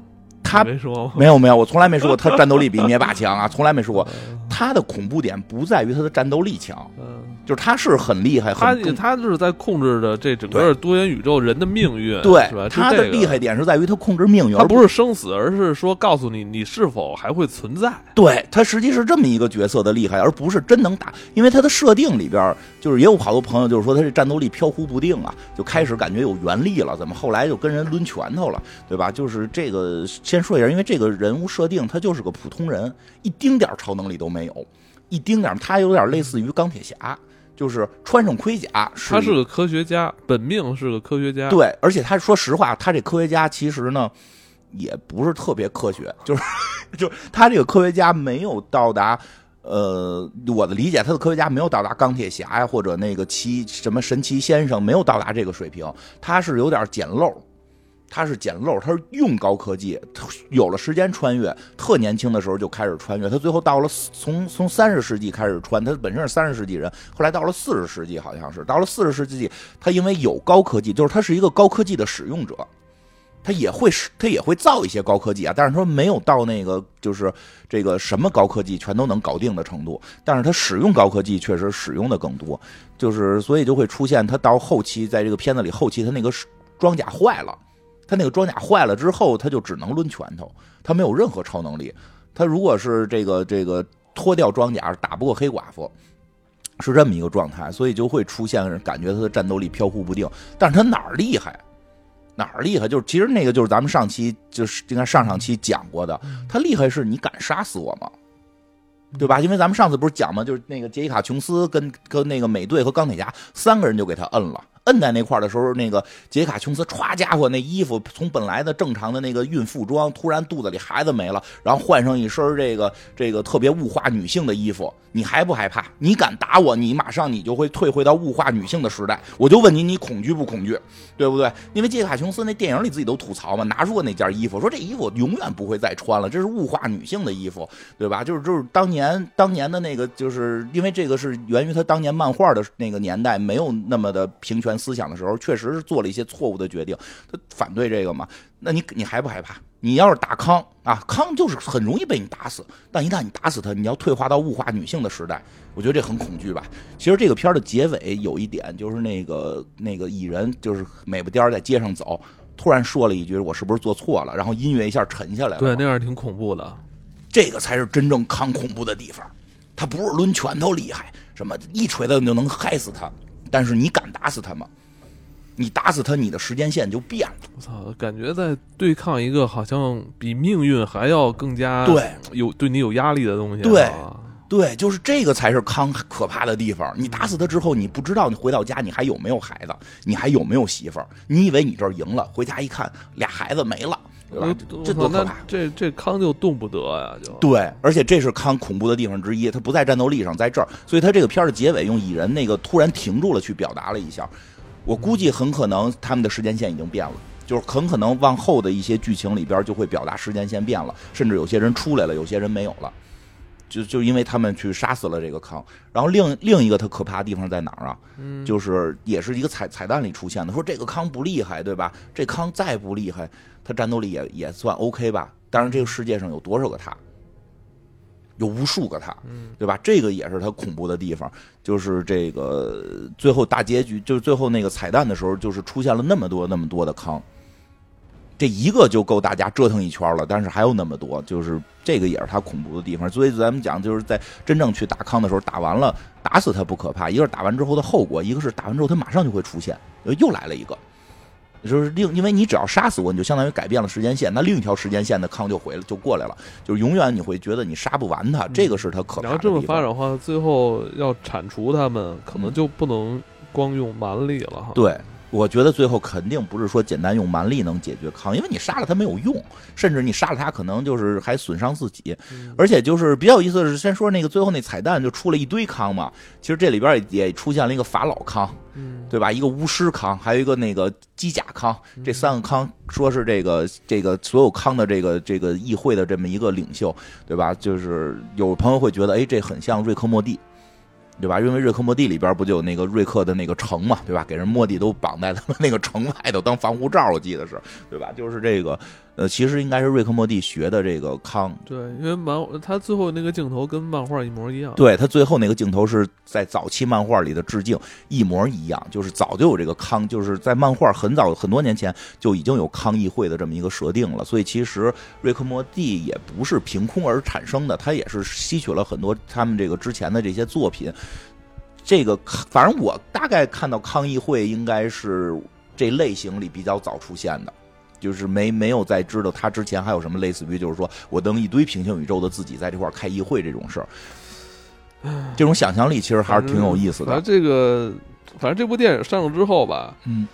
他没说？没有没有，我从来没说过他战斗力比灭霸强啊，从来没说过。他的恐怖点不在于他的战斗力强，嗯，就是他是很厉害，他他是在控制着这整个多元宇宙人的命运，对是吧？他的厉害点是在于他控制命运，他而不是生死，而是说告诉你你是否还会存在。对他实际是这么一个角色的厉害，而不是真能打。因为他的设定里边，就是也有好多朋友就是说他这战斗力飘忽不定啊，就开始感觉有原力了，怎么后来就跟人抡拳头了，对吧？就是这个先说一下，因为这个人物设定他就是个普通人，一丁点儿超能力都没有，一丁点儿他有点类似于钢铁侠，就是穿上盔甲，他是个科学家，本命是个科学家。对，而且他说实话，他这科学家其实呢，也不是特别科学，就是就是他这个科学家没有到达。呃，我的理解，他的科学家没有到达钢铁侠呀，或者那个奇什么神奇先生，没有到达这个水平，他是有点捡漏，他是捡漏，他是用高科技，有了时间穿越，特年轻的时候就开始穿越，他最后到了从从三十世纪开始穿，他本身是三十世纪人，后来到了四十世纪好像是，到了四十世纪，他因为有高科技，就是他是一个高科技的使用者。他也会使，他也会造一些高科技啊，但是说没有到那个就是这个什么高科技全都能搞定的程度。但是他使用高科技确实使用的更多，就是所以就会出现他到后期在这个片子里后期他那个装甲坏了，他那个装甲坏了之后他就只能抡拳头，他没有任何超能力。他如果是这个这个脱掉装甲打不过黑寡妇。是这么一个状态，所以就会出现感觉他的战斗力飘忽不定，但是他哪儿厉害？哪儿厉害？就是其实那个就是咱们上期就是应该上上期讲过的，他厉害是你敢杀死我吗？对吧？因为咱们上次不是讲吗？就是那个杰伊卡琼斯跟跟那个美队和钢铁侠三个人就给他摁了，摁在那块的时候，那个杰卡琼斯歘家伙那衣服从本来的正常的那个孕妇装，突然肚子里孩子没了，然后换上一身这个 这个特别物化女性的衣服，你害不害怕？你敢打我，你马上你就会退回到物化女性的时代。我就问你，你恐惧不恐惧？对不对？因为杰卡琼斯那电影里自己都吐槽嘛，拿出过那件衣服，说这衣服永远不会再穿了，这是物化女性的衣服，对吧？就是就是当年当年的那个，就是因为这个是源于他当年漫画的那个年代，没有那么的平权思想的时候，确实是做了一些错误的决定，他反对这个嘛。那你你害不害怕？你要是打康啊，康就是很容易被你打死，但一旦你打死他，你要退化到物化女性的时代，我觉得这很恐惧吧。其实这个片儿的结尾有一点，就是那个那个蚁人，就是美不颠儿在街上走，突然说了一句：“我是不是做错了？”然后音乐一下沉下来了。对，那样挺恐怖的。这个才是真正康恐怖的地方。他不是抡拳头厉害，什么一锤子就能害死他，但是你敢打死他吗？你打死他，你的时间线就变了。我操，感觉在对抗一个好像比命运还要更加对有对你有压力的东西、啊。对对，就是这个才是康可怕的地方。你打死他之后，你不知道你回到家你还有没有孩子，你还有没有媳妇儿？你以为你这儿赢了，回家一看俩孩子没了，对吧？这多可怕！这这康就动不得呀，就对，而且这是康恐怖的地方之一，他不在战斗力上，在这儿，所以他这个片儿的结尾用蚁人那个突然停住了去表达了一下，我估计很可能他们的时间线已经变了。就是很可能往后的一些剧情里边就会表达时间线变了，甚至有些人出来了，有些人没有了，就就因为他们去杀死了这个康。然后另另一个他可怕的地方在哪儿啊？嗯就是也是一个彩彩蛋里出现的，说这个康不厉害，对吧？这康再不厉害，他战斗力也也算 OK 吧？但是，这个世界上有多少个他？有无数个他，对吧？这个也是他恐怖的地方，就是这个最后大结局，就是最后那个彩蛋的时候，就是出现了那么多那么多的康，这一个就够大家折腾一圈了，但是还有那么多，就是这个也是他恐怖的地方。所以咱们讲，就是在真正去打康的时候，打完了打死他不可怕，一个是打完之后的后果，一个是打完之后他马上就会出现，又来了一个。就是另，因为你只要杀死我，你就相当于改变了时间线，那另一条时间线的康就回来就过来了，就是永远你会觉得你杀不完他，这个是他可怕的然后这么发展的话，最后要铲除他们，可能就不能光用蛮力了哈。对，我觉得最后肯定不是说简单用蛮力能解决康，因为你杀了他没有用，甚至你杀了他可能就是还损伤自己。嗯而且就是比较有意思的是，先说那个最后那彩蛋就出了一堆康嘛，其实这里边也也出现了一个法老康，嗯，对吧？一个巫师康，还有一个那个机甲康，这三个康说是这个这个所有康的这个这个议会的这么一个领袖，对吧？就是有朋友会觉得，哎，这很像瑞克莫蒂。对吧？因为瑞克莫蒂里边不就有那个瑞克的那个城嘛，对吧？给人莫蒂都绑在他们那个城外头当防护罩，我记得是，对吧？就是这个，呃，其实应该是瑞克莫蒂学的这个康，对，因为漫他最后那个镜头跟漫画一模一样。对他最后那个镜头是在早期漫画里的致敬，一模一样，就是早就有这个康，就是在漫画很早很多年前就已经有康议会的这么一个设定了。所以其实瑞克莫蒂也不是凭空而产生的，他也是吸取了很多他们这个之前的这些作品。这个反正我大概看到康议会应该是这类型里比较早出现的。就是没没有再知道他之前还有什么类似于，就是说我等一堆平行宇宙的自己在这块儿开议会这种事儿，这种想象力其实还是挺有意思的反正。这个，反正这部电影上了之后吧，嗯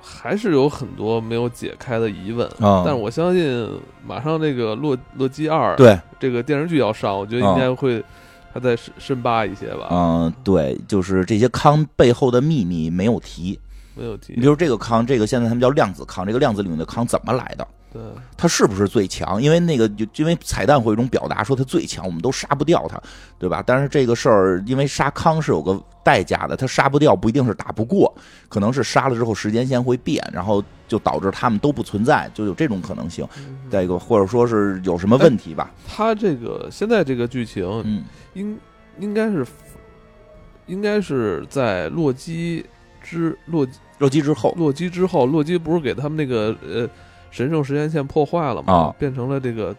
还是有很多没有解开的疑问。啊，但是我相信，马上这个洛洛基二对，这个电视剧要上，我觉得应该会还再深深扒一些吧。嗯，对，就是这些康背后的秘密没有提。没有提你比。如这个康，这个现在他们叫量子康，这个量子领域的康怎么来的？对，他是不是最强？因为那个就因为彩蛋会有一种表达说他最强，我们都杀不掉他，对吧？但是这个事儿，因为杀康是有个代价的，他杀不掉不一定是打不过，可能是杀了之后时间线会变，然后就导致他们都不存在，就有这种可能性。嗯再一个或者说是有什么问题吧？他这个现在这个剧情嗯应应该是应该是在洛基之洛基洛基之后，洛基之后，洛基不是给他们那个呃神圣时间线破坏了吗？啊变成了这个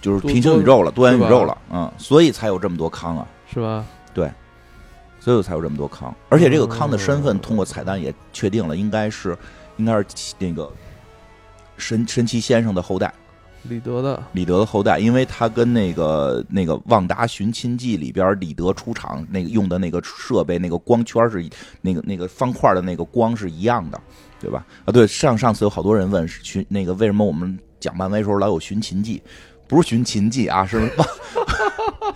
就是平行宇宙了，多元宇宙了，嗯，所以才有这么多康啊，是吧？对所以才有这么多康。而且这个康的身份嗯通过彩蛋也确定了，应该是应该是那个神神奇先生的后代。李德的。李德的后代，因为他跟那个那个《旺达寻亲记》里边李德出场那个用的那个设备，那个光圈是那个那个方块的那个光是一样的，对吧？啊，对，上上次有好多人问寻那个为什么我们讲漫威时候老有寻秦记，不是寻秦记啊，是旺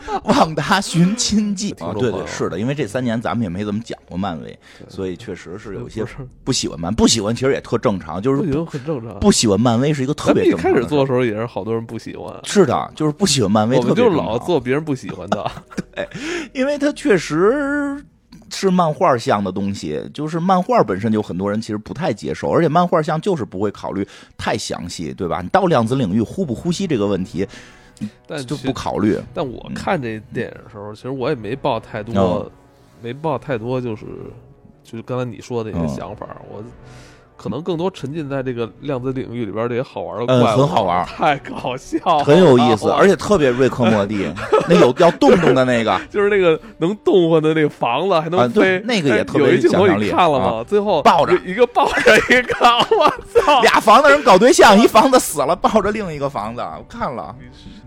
旺达寻亲记啊，对对，是的，因为这三年咱们也没怎么讲过漫威，所以确实是有些不是不喜欢漫，不喜欢其实也特正常，就是不，很正常。不喜欢漫威是一个特咱们一别正常的事儿开始做的时候也是好多人不喜欢，是的，就是不喜欢漫威，我们就老做别人不喜欢的。对因为它确实是漫画像的东西，就是漫画本身就很多人其实不太接受，而且漫画像就是不会考虑太详细，对吧？你到量子领域呼不呼吸这个问题就 但就不考虑，但我看这电影的时候，其实我也没抱太多哦，没抱太多，就是就是刚才你说的那嗯些想法，我可能更多沉浸在这个量子领域里边这些好玩的嗯怪物，很好玩太搞笑了，很有意思，而且特别瑞克莫蒂，那有要动动的那个，就是那个能动换的那个房子还啊能对飞，那个也特别哎有镜头想象力你看了吗？最后抱着。一个抱着一个，我操！俩房子人搞对象，一房子死了，抱着另一个房子，我看了，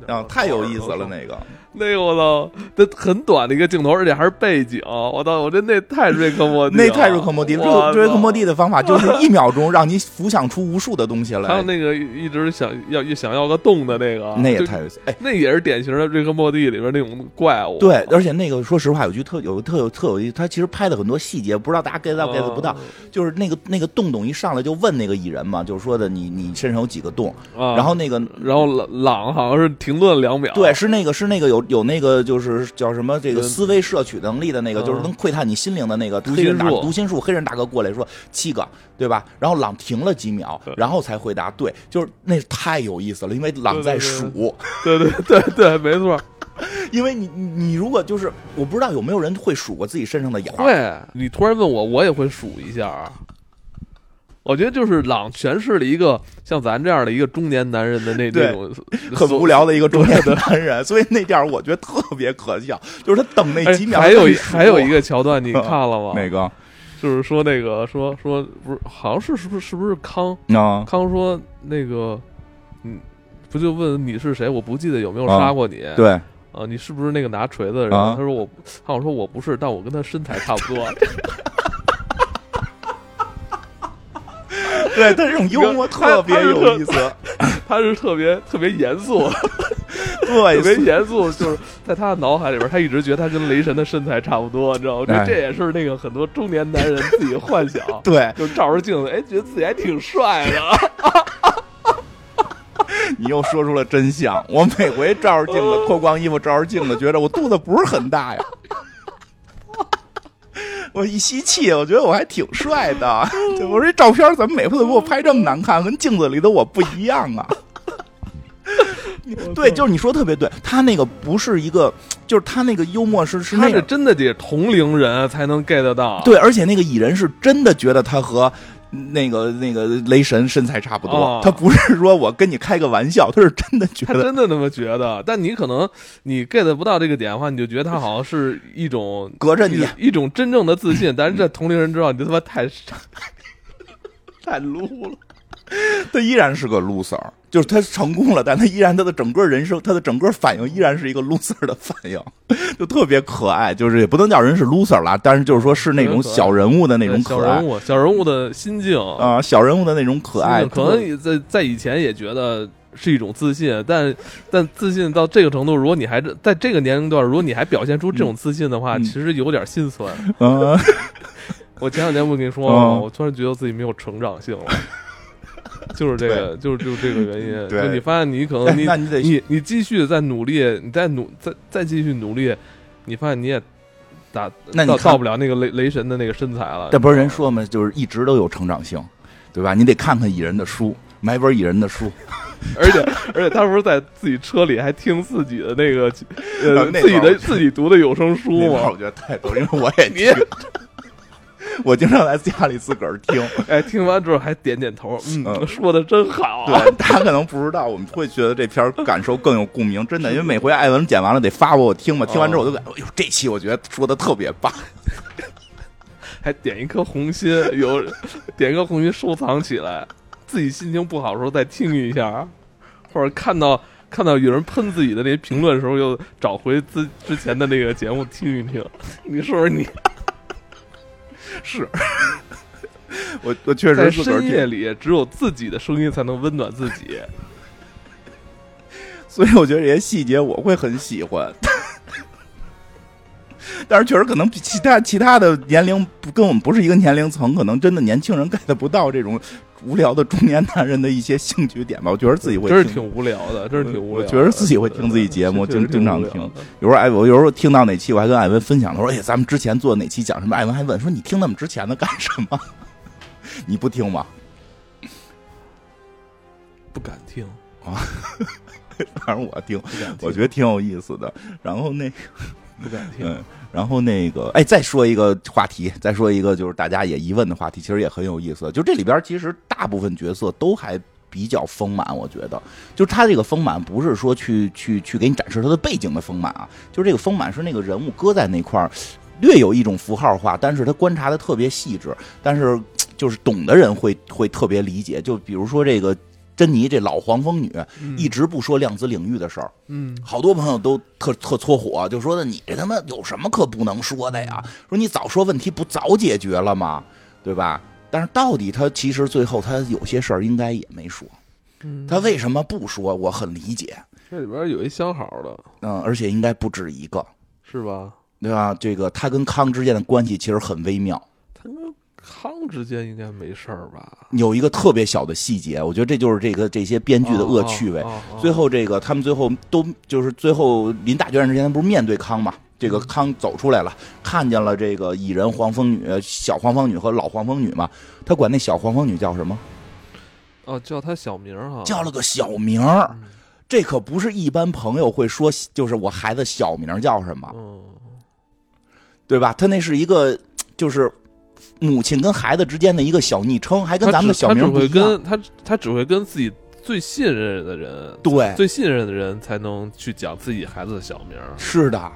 啊，太有意思了，那个，那个我操，这很短的一个镜头，而且还是背景，我操，我这那太瑞克莫蒂，那太瑞克莫蒂了。瑞瑞克莫蒂的方法就是 一秒钟让你浮想出无数的东西来还有，那个一直想要想要个洞的那个，那也太。哎，那也是典型的瑞克莫蒂里边那种怪物。对，而且那个说实话，有句特有特有特有意思，他其实拍的很多细节，不知道大家 get 到 get 不到。就是那个那个洞洞一上来就问那个蚁人嘛，就是说的你你身上有几个洞，啊，然后那个然后朗朗好像是停顿两秒，对，是那个是那个有有那个就是叫什么这个嗯思维摄取能力的那个，嗯。就是能窥探你心灵的那个读黑人大读心术黑人大哥过来说七个，对吧？然后朗停了几秒，然后才回答对，就是那太有意思了，因为朗在对对对。数，对对对对，没错，因为你你你如果就是我不知道有没有人会数过自己身上的眼儿，会。你突然问我，我也会数一下啊。我觉得就是朗诠释了一个像咱这样的一个中年男人的那那种 很无聊的一个中年的男人，所以那点儿我觉得特别可笑，就是他等那哎几秒，还有还有一个桥段，你看了吗？哪个就是说那个说说不是，好像是是不是是不是康啊康说那个，嗯，不就问你是谁？我不记得有没有杀过你。对，啊，你是不是那个拿锤子的人？啊他说我，他好像说我不是，但我跟他身材差不多。对他这种幽默特别有意思，他是特别特别严肃，对，特别严肃，就是在他的脑海里边，他一直觉得他跟雷神的身材差不多，你知道吗？这也是那个很多中年男人自己幻想，对就照着镜子，哎，觉得自己还挺帅的。你又说出了真相。我每回照着镜子脱光衣服照着镜子，觉得我肚子不是很大呀。我一吸气，我觉得我还挺帅的。对我说这照片怎么每回都给我拍这么难看，跟镜子里的我不一样啊？对，就是你说得特别对，他那个不是一个，就是他那个幽默是是那个，真的得同龄人才能 get 到。对，而且那个蚁人是真的觉得他和那个那个雷神身材差不多，哦。他不是说我跟你开个玩笑，他是真的觉得他得真的那么觉得，但你可能你 get 不到这个点的话，你就觉得他好像是一种 隔着你一一种真正的自信，但是这同龄人知道你这他妈太傻 太撸了。他依然是个 loser，就是他成功了，但他依然他的整个人生，他的整个反应依然是一个 loser 的反应，就特别可爱。就是也不能叫人是 loser 啦，但是就是说是那种小人物的那种可爱小人物，小人物的心境啊、小人物的那种可爱，可能你在在以前也觉得是一种自信，但但自信到这个程度，如果你还在这个年龄段，如果你还表现出这种自信的话，嗯其实有点心酸。嗯、我前两天不跟你说吗？嗯我突然觉得自己没有成长性了。就是这个，就是就是这个原因。对就你发现你可能 你那你得你你继续再努力，你再努再再继续努力，你发现你也打那你看到不了那个雷雷神的那个身材了。这不是人说吗？就是一直都有成长性，对吧？你得看看蚁人的书，买本蚁人的书，而且而且他不是在自己车里还听自己的那个呃自己的自己读的有声书吗我？觉得太逗，因为我也你听，我经常在家里自个儿听。哎，听完之后还点点头，嗯，嗯说的真好。对，大家可能不知道，我们会觉得这片感受更有共鸣，真的，因为每回艾文剪完了得发我，我听嘛，听完之后我就感觉，哎呦，这期我觉得说的特别棒。还点一颗红心，有点一颗红心收藏起来，自己心情不好的时候再听一下，或者看到看到有人喷自己的那些评论的时候，又找回自之前的那个节目听一听。你说说你 是，我我确实自个夜，里只有自己的声音才能温暖自己。所以我觉得这些细节我会很喜欢。但是确实可能比其他其他的年龄不跟我们不是一个年龄层，可能真的年轻人 get 不到这种无聊的中年男人的一些兴趣点吧。我觉得自己会真是挺无聊的，真是挺无聊的。我觉得自己会听自己节目经经常听有时候哎，我有时候听到哪期，我还跟艾文分享，他说：“哎，咱们之前做哪期讲什么？”艾文还问说：“你听那么之前的干什么？你不听吗不敢听啊，？” 反正我听，听，我觉得挺有意思的。然后那个不敢听。嗯，然后那个，哎，再说一个话题，再说一个就是大家也疑问的话题，其实也很有意思。就这里边其实大部分角色都还比较丰满，我觉得，就他这个丰满不是说去去去给你展示他的背景的丰满啊，就是这个丰满是那个人物搁在那块儿，略有一种符号化，但是他观察的特别细致，但是就是懂的人会会特别理解。就比如说这个。珍妮这老黄蜂女嗯一直不说量子领域的事儿，嗯好多朋友都特特搓火，就说的你这他妈有什么可不能说的呀？说你早说问题不早解决了吗？对吧？但是到底他其实最后他有些事儿应该也没说，嗯，他为什么不说？我很理解，这里边有一相好的，嗯，而且应该不止一个，是吧？对吧？这个他跟康之间的关系其实很微妙。他跟康之间应该没事儿吧？有一个特别小的细节，我觉得这就是这个这些编剧的恶趣味。最后这个他们最后都就是最后临大决战之前，他不是面对康嘛？这嗯个康走出来了，看见了这个蚁人黄蜂女、小黄蜂女和老黄蜂女嘛。他管那小黄蜂女叫什么？哦，叫他小名儿哈，叫了个小名儿。嗯这可不是一般朋友会说，就是我孩子小名叫什么，嗯对吧？他那是一个就是母亲跟孩子之间的一个小昵称，还跟咱们的小名不他只一样。会跟他他只会跟自己最信任的人，对，最信任的人才能去讲自己孩子的小名，是的，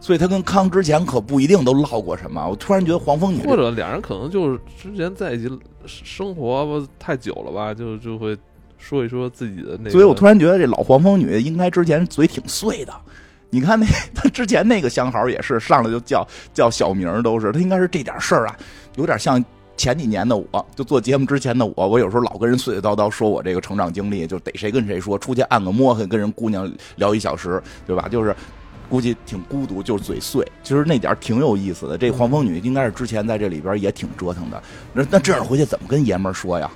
所以他跟康之前可不一定都唠过什么。我突然觉得黄蜂女或者俩人可能就是之前在一起生活太久了吧，就就会说一说自己的那个。所以我突然觉得这老黄蜂女应该之前嘴挺碎的。你看那 他之前那个相好也是上来就叫叫小名儿都是，他应该是这点事儿啊，有点像前几年的我，就做节目之前的我，我有时候老跟人碎碎叨叨说我这个成长经历，就逮谁跟谁说，出去按个摩跟跟人姑娘聊一小时，对吧？就是估计挺孤独，就是嘴碎，其实那点挺有意思的。这黄蜂女应该是之前在这里边也挺折腾的，那那这样回去怎么跟爷们儿说呀？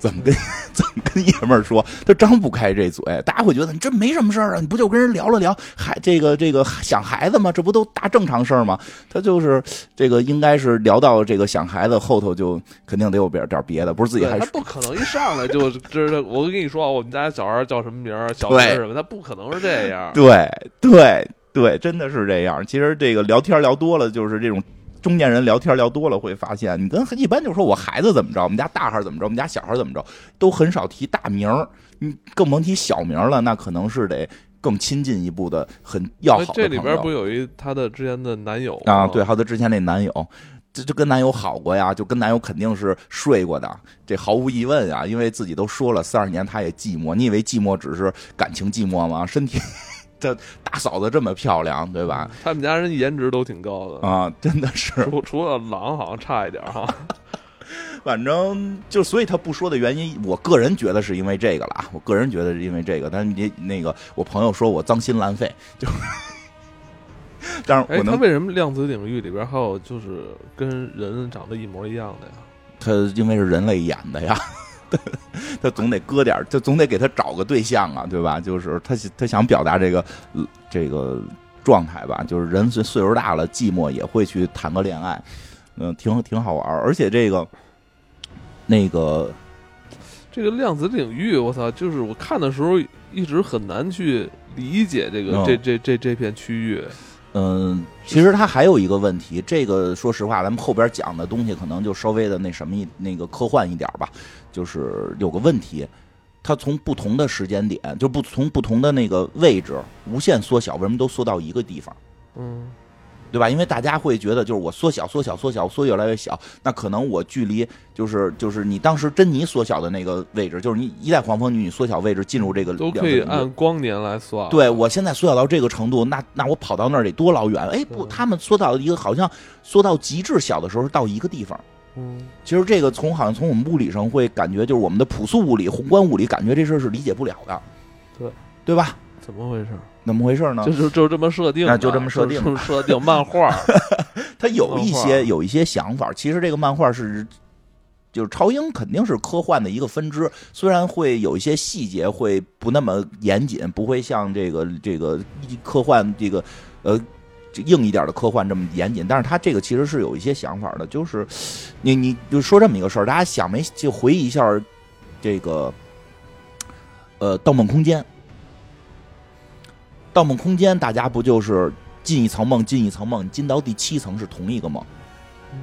怎么跟怎么跟爷们儿说？他张不开这嘴，大家会觉得你这没什么事儿啊，你不就跟人聊了聊，孩这个这个想孩子吗？这不都大正常事儿吗？他就是这个应该是聊到这个想孩子后头就肯定得有点点别的，不是自己对还他不可能一上来就知道。我跟你说，我们家小孩叫什么名儿，小名儿什么，他不可能是这样。对对对，真的是这样。其实这个聊天聊多了，就是这种中年人聊天聊多了，会发现你跟一般就说我孩子怎么着，我们家大孩怎么着，我们家小孩怎么着，都很少提大名儿，你更甭提小名儿了，那可能是得更亲近一步的、很要好的这里边不有一她的之前的男友啊。对，还有她之前那男友。这就跟男友好过呀，就跟男友肯定是睡过的，这毫无疑问啊，因为自己都说了，三十年他也寂寞。你以为寂寞只是感情寂寞吗？身体，这大嫂子这么漂亮，对吧？他们家人颜值都挺高的，啊，真的是，除除了狼好像差一点哈。反正就所以他不说的原因，我个人觉得是因为这个了啊，我个人觉得是因为这个，但是你那个我朋友说我脏心烂肺，就，但是哎，我能，他为什么量子领域里边还有就是跟人长得一模一样的呀？他因为是人类演的呀。他总得搁点儿，他总得给他找个对象啊，对吧？就是他他想表达这个呃这个状态吧，就是人岁岁数大了，寂寞也会去谈个恋爱，嗯、挺挺好玩儿。而且这个那个这个量子领域，我操，就是我看的时候一直很难去理解这个、嗯这这这这片区域。嗯，其实它还有一个问题，这个说实话，咱们后边讲的东西可能就稍微的那什么一那个科幻一点吧，就是有个问题，它从不同的时间点，就不从不同的那个位置无限缩小，为什么都缩到一个地方？嗯，对吧？因为大家会觉得，就是我缩小、缩小、缩小，缩越来越小，那可能我距离就是就是你当时珍妮缩小的那个位置，就是你一代黄蜂女，你缩小位置进入这个都可以按光年来算。对我现在缩小到这个程度，那那我跑到那儿得多老远？哎，不，他们缩到一个好像缩到极致小的时候是到一个地方。嗯，其实这个从好像从我们物理上会感觉，就是我们的朴素物理、宏观物理，感觉这事儿是理解不了的，对对吧？怎么回事？怎么回事呢就？是就这么设定的，啊就这么设定设定漫画。他有一些有一些想法。其实这个漫画是，就是超英肯定是科幻的一个分支，虽然会有一些细节会不那么严谨，不会像这个这个科幻这个呃。这硬一点的科幻这么严谨，但是他这个其实是有一些想法的，就是你你就说这么一个事儿，大家想没就回忆一下这个呃《盗梦空间》，《盗梦空间》大家不就是进一层梦进一层梦，进到第七层是同一个梦，嗯。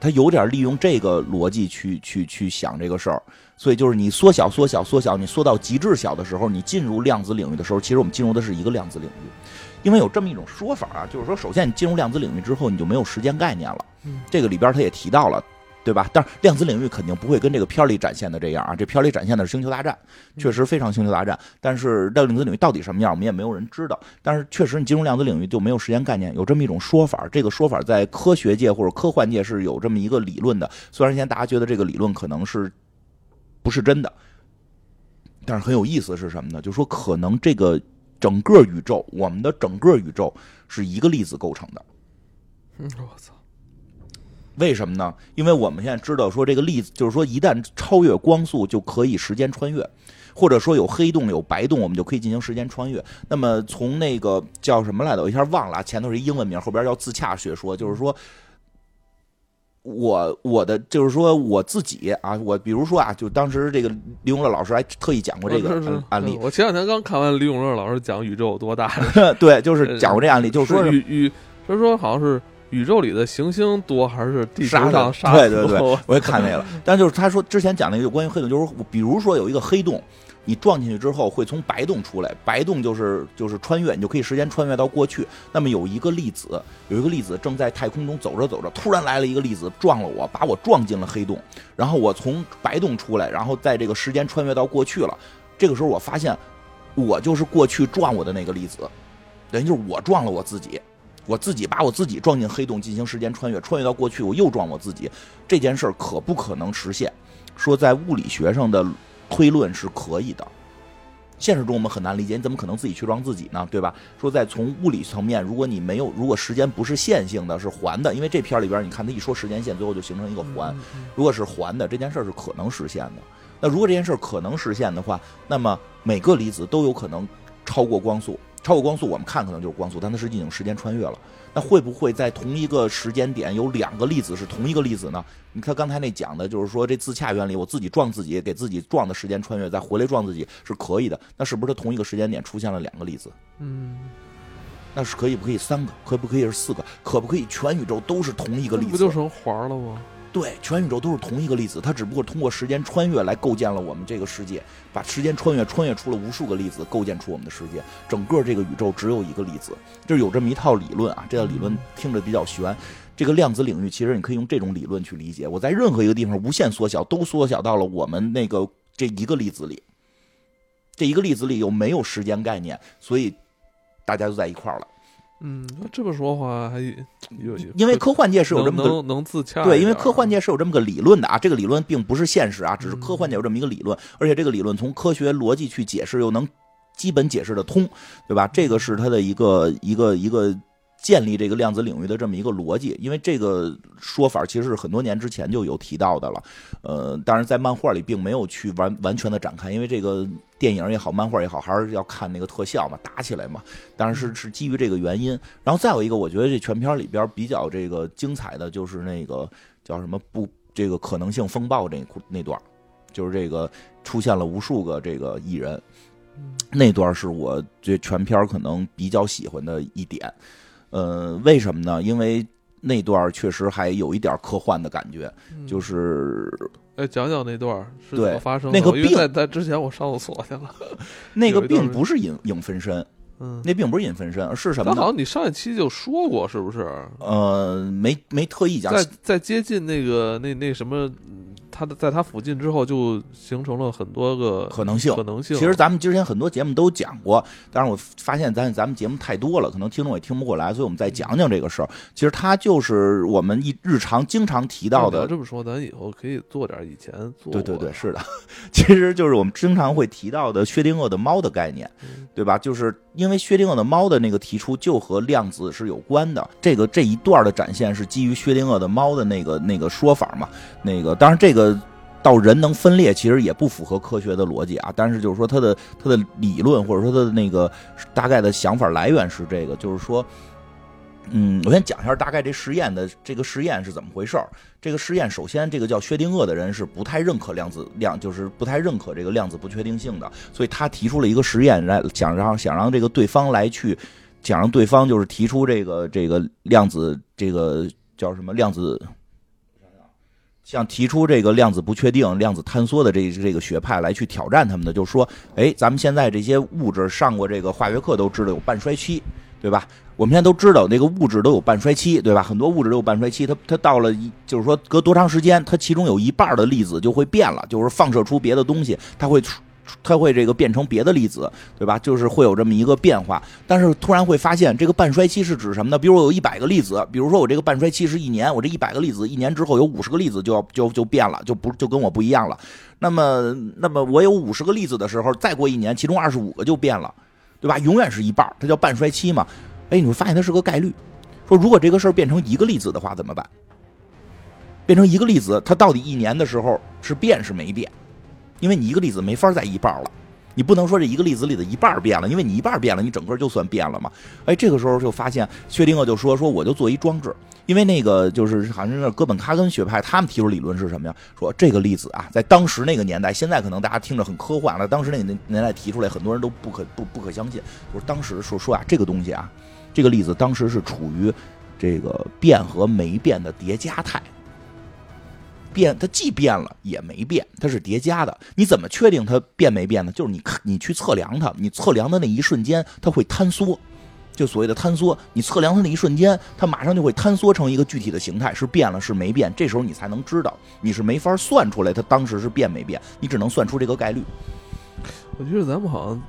他有点利用这个逻辑去去去想这个事儿，所以就是你缩小缩小缩小，你缩到极致小的时候，你进入量子领域的时候，其实我们进入的是一个量子领域，因为有这么一种说法啊，就是说，首先你进入量子领域之后，你就没有时间概念了。嗯这个里边他也提到了，对吧？但是量子领域肯定不会跟这个片儿里展现的这样啊，这片儿里展现的是星球大战，确实非常星球大战。但是量子领域到底什么样，我们也没有人知道。但是确实，你进入量子领域就没有时间概念，有这么一种说法。这个说法在科学界或者科幻界是有这么一个理论的。虽然现在大家觉得这个理论可能是不是真的，但是很有意思是什么呢？就是说，可能这个整个宇宙，我们的整个宇宙是一个粒子构成的。嗯，我操。为什么呢？因为我们现在知道说这个粒子，就是说一旦超越光速就可以时间穿越，或者说有黑洞有白洞，我们就可以进行时间穿越。那么从那个叫什么来的，我一下忘了，前头是英文名，后边叫自洽学说，就是说，我我的就是说我自己啊，我比如说啊，就当时这个李永乐老师还特意讲过这个案例。我前两天刚看完李永乐老师讲宇宙有多大，对，就是讲过这案例，就是说宇宇，他说好像是。宇宙里的行星多还是地球上沙对对对，我也看那个了。但就是他说之前讲那个有关于黑洞，就是比如说有一个黑洞，你撞进去之后会从白洞出来，白洞就是就是穿越，你就可以时间穿越到过去。那么有一个粒子，有一个粒子正在太空中走着走着，突然来了一个粒子撞了我，把我撞进了黑洞，然后我从白洞出来，然后在这个时间穿越到过去了。这个时候我发现，我就是过去撞我的那个粒子，等于就是我撞了我自己。我自己把我自己撞进黑洞进行时间穿越，穿越到过去，我又撞我自己，这件事儿可不可能实现？说在物理学上的推论是可以的，现实中我们很难理解，你怎么可能自己去装自己呢？对吧？说在从物理层面，如果你没有，如果时间不是线性的，是环的，因为这片里边你看他一说时间线，最后就形成一个环。如果是环的，这件事儿是可能实现的。那如果这件事儿可能实现的话，那么每个离子都有可能超过光速。超过光速，我们看可能就是光速，但它实际已经时间穿越了。那会不会在同一个时间点有两个粒子是同一个粒子呢？你看刚才那讲的，就是说这自洽原理，我自己撞自己，给自己撞的时间穿越，再回来撞自己是可以的。那是不是同一个时间点出现了两个粒子？嗯，那是可以不可以三个？可不可以是四个？可不可以全宇宙都是同一个粒子？不就成环了吗？对，全宇宙都是同一个粒子，它只不过通过时间穿越来构建了我们这个世界，把时间穿越穿越出了无数个粒子，构建出我们的世界。整个这个宇宙只有一个粒子，就是有这么一套理论啊。这套理论听着比较悬。这个量子领域其实你可以用这种理论去理解。我在任何一个地方无限缩小，都缩小到了我们那个这一个粒子里。这一个粒子里又没有时间概念，所以大家都在一块儿了。嗯，那这么说话还有，因为科幻界是有这么个能自洽，对，因为科幻界是有这么个理论的啊，这个理论并不是现实啊，只是科幻界有这么一个理论，而且这个理论从科学逻辑去解释又能基本解释的通，对吧？这个是它的一个一个一个。建立这个量子领域的这么一个逻辑，因为这个说法其实是很多年之前就有提到的了，呃，当然在漫画里并没有去完完全的展开，因为这个电影也好，漫画也好，还是要看那个特效嘛，打起来嘛，当然是是基于这个原因。然后再有一个，我觉得这全片里边比较这个精彩的就是那个叫什么不这个可能性风暴那那段，就是这个出现了无数个这个艺人，那段是我这全片可能比较喜欢的一点。呃，为什么呢？因为那段确实还有一点科幻的感觉，就是，哎，讲讲那段是怎么发生的？那个病在在之前我上厕所去了，那个病不是影影分身，嗯，那并不是影分身，是什么？好像你上一期就说过，是不是？呃，没没特意讲，在在接近那个那那什么。它在他附近之后，就形成了很多个可能性。可能性。其实咱们之前很多节目都讲过，但是我发现咱咱们节目太多了，可能听众也听不过来，所以我们再讲讲这个事儿。其实它就是我们一日常经常提到的。这么说，咱以后可以做点以前做。对对对，是的，其实就是我们经常会提到的薛定谔的猫的概念，对吧？就是因为薛定谔的猫的那个提出就和量子是有关的。这个这一段的展现是基于薛定谔的猫的那个那个说法嘛？那个当然这个。到人能分裂，其实也不符合科学的逻辑啊。但是就是说，他的他的理论或者说他的那个大概的想法来源是这个，就是说，嗯，我先讲一下大概这实验的这个实验是怎么回事儿。这个实验首先，这个叫薛定谔的人是不太认可量子量，就是不太认可这个量子不确定性的，所以他提出了一个实验来想让想让这个对方来去想让对方就是提出这个这个量子这个叫什么量子。像提出这个量子不确定、量子坍缩的这这个学派来去挑战他们的，就是说，哎，咱们现在这些物质上过这个化学课都知道有半衰期，对吧？我们现在都知道，那个物质都有半衰期，对吧？很多物质都有半衰期，它它到了一，就是说隔多长时间，它其中有一半的粒子就会变了，就是放射出别的东西，它会它会这个变成别的粒子，对吧？就是会有这么一个变化。但是突然会发现，这个半衰期是指什么呢？比如我有一百个粒子，比如说我这个半衰期是一年，我这一百个粒子一年之后有五十个粒子就要就就变了，就不就跟我不一样了。那么那么我有五十个粒子的时候，再过一年，其中二十五个就变了，对吧？永远是一半，它叫半衰期嘛。哎，你会发现它是个概率。说如果这个事儿变成一个粒子的话怎么办？变成一个粒子，它到底一年的时候是变是没变？因为你一个粒子没法再一半了，你不能说这一个粒子里的一半变了，因为你一半变了，你整个就算变了嘛。哎，这个时候就发现薛定谔就说说我就做一装置，因为那个就是好像是哥本哈根学派，他们提出理论是什么呀？说这个粒子啊，在当时那个年代，现在可能大家听着很科幻了，当时那个年代提出来，很多人都不可不不可相信。就是当时说说啊，这个东西啊，这个粒子当时是处于这个变和没变的叠加态。变，它既变了也没变，它是叠加的。你怎么确定它变没变呢？就是你看，你去测量它，你测量的那一瞬间，它会坍缩，就所谓的坍缩。你测量它那一瞬间，它马上就会坍缩成一个具体的形态，是变了是没变。这时候你才能知道，你是没法算出来它当时是变没变，你只能算出这个概率。我觉得咱们好像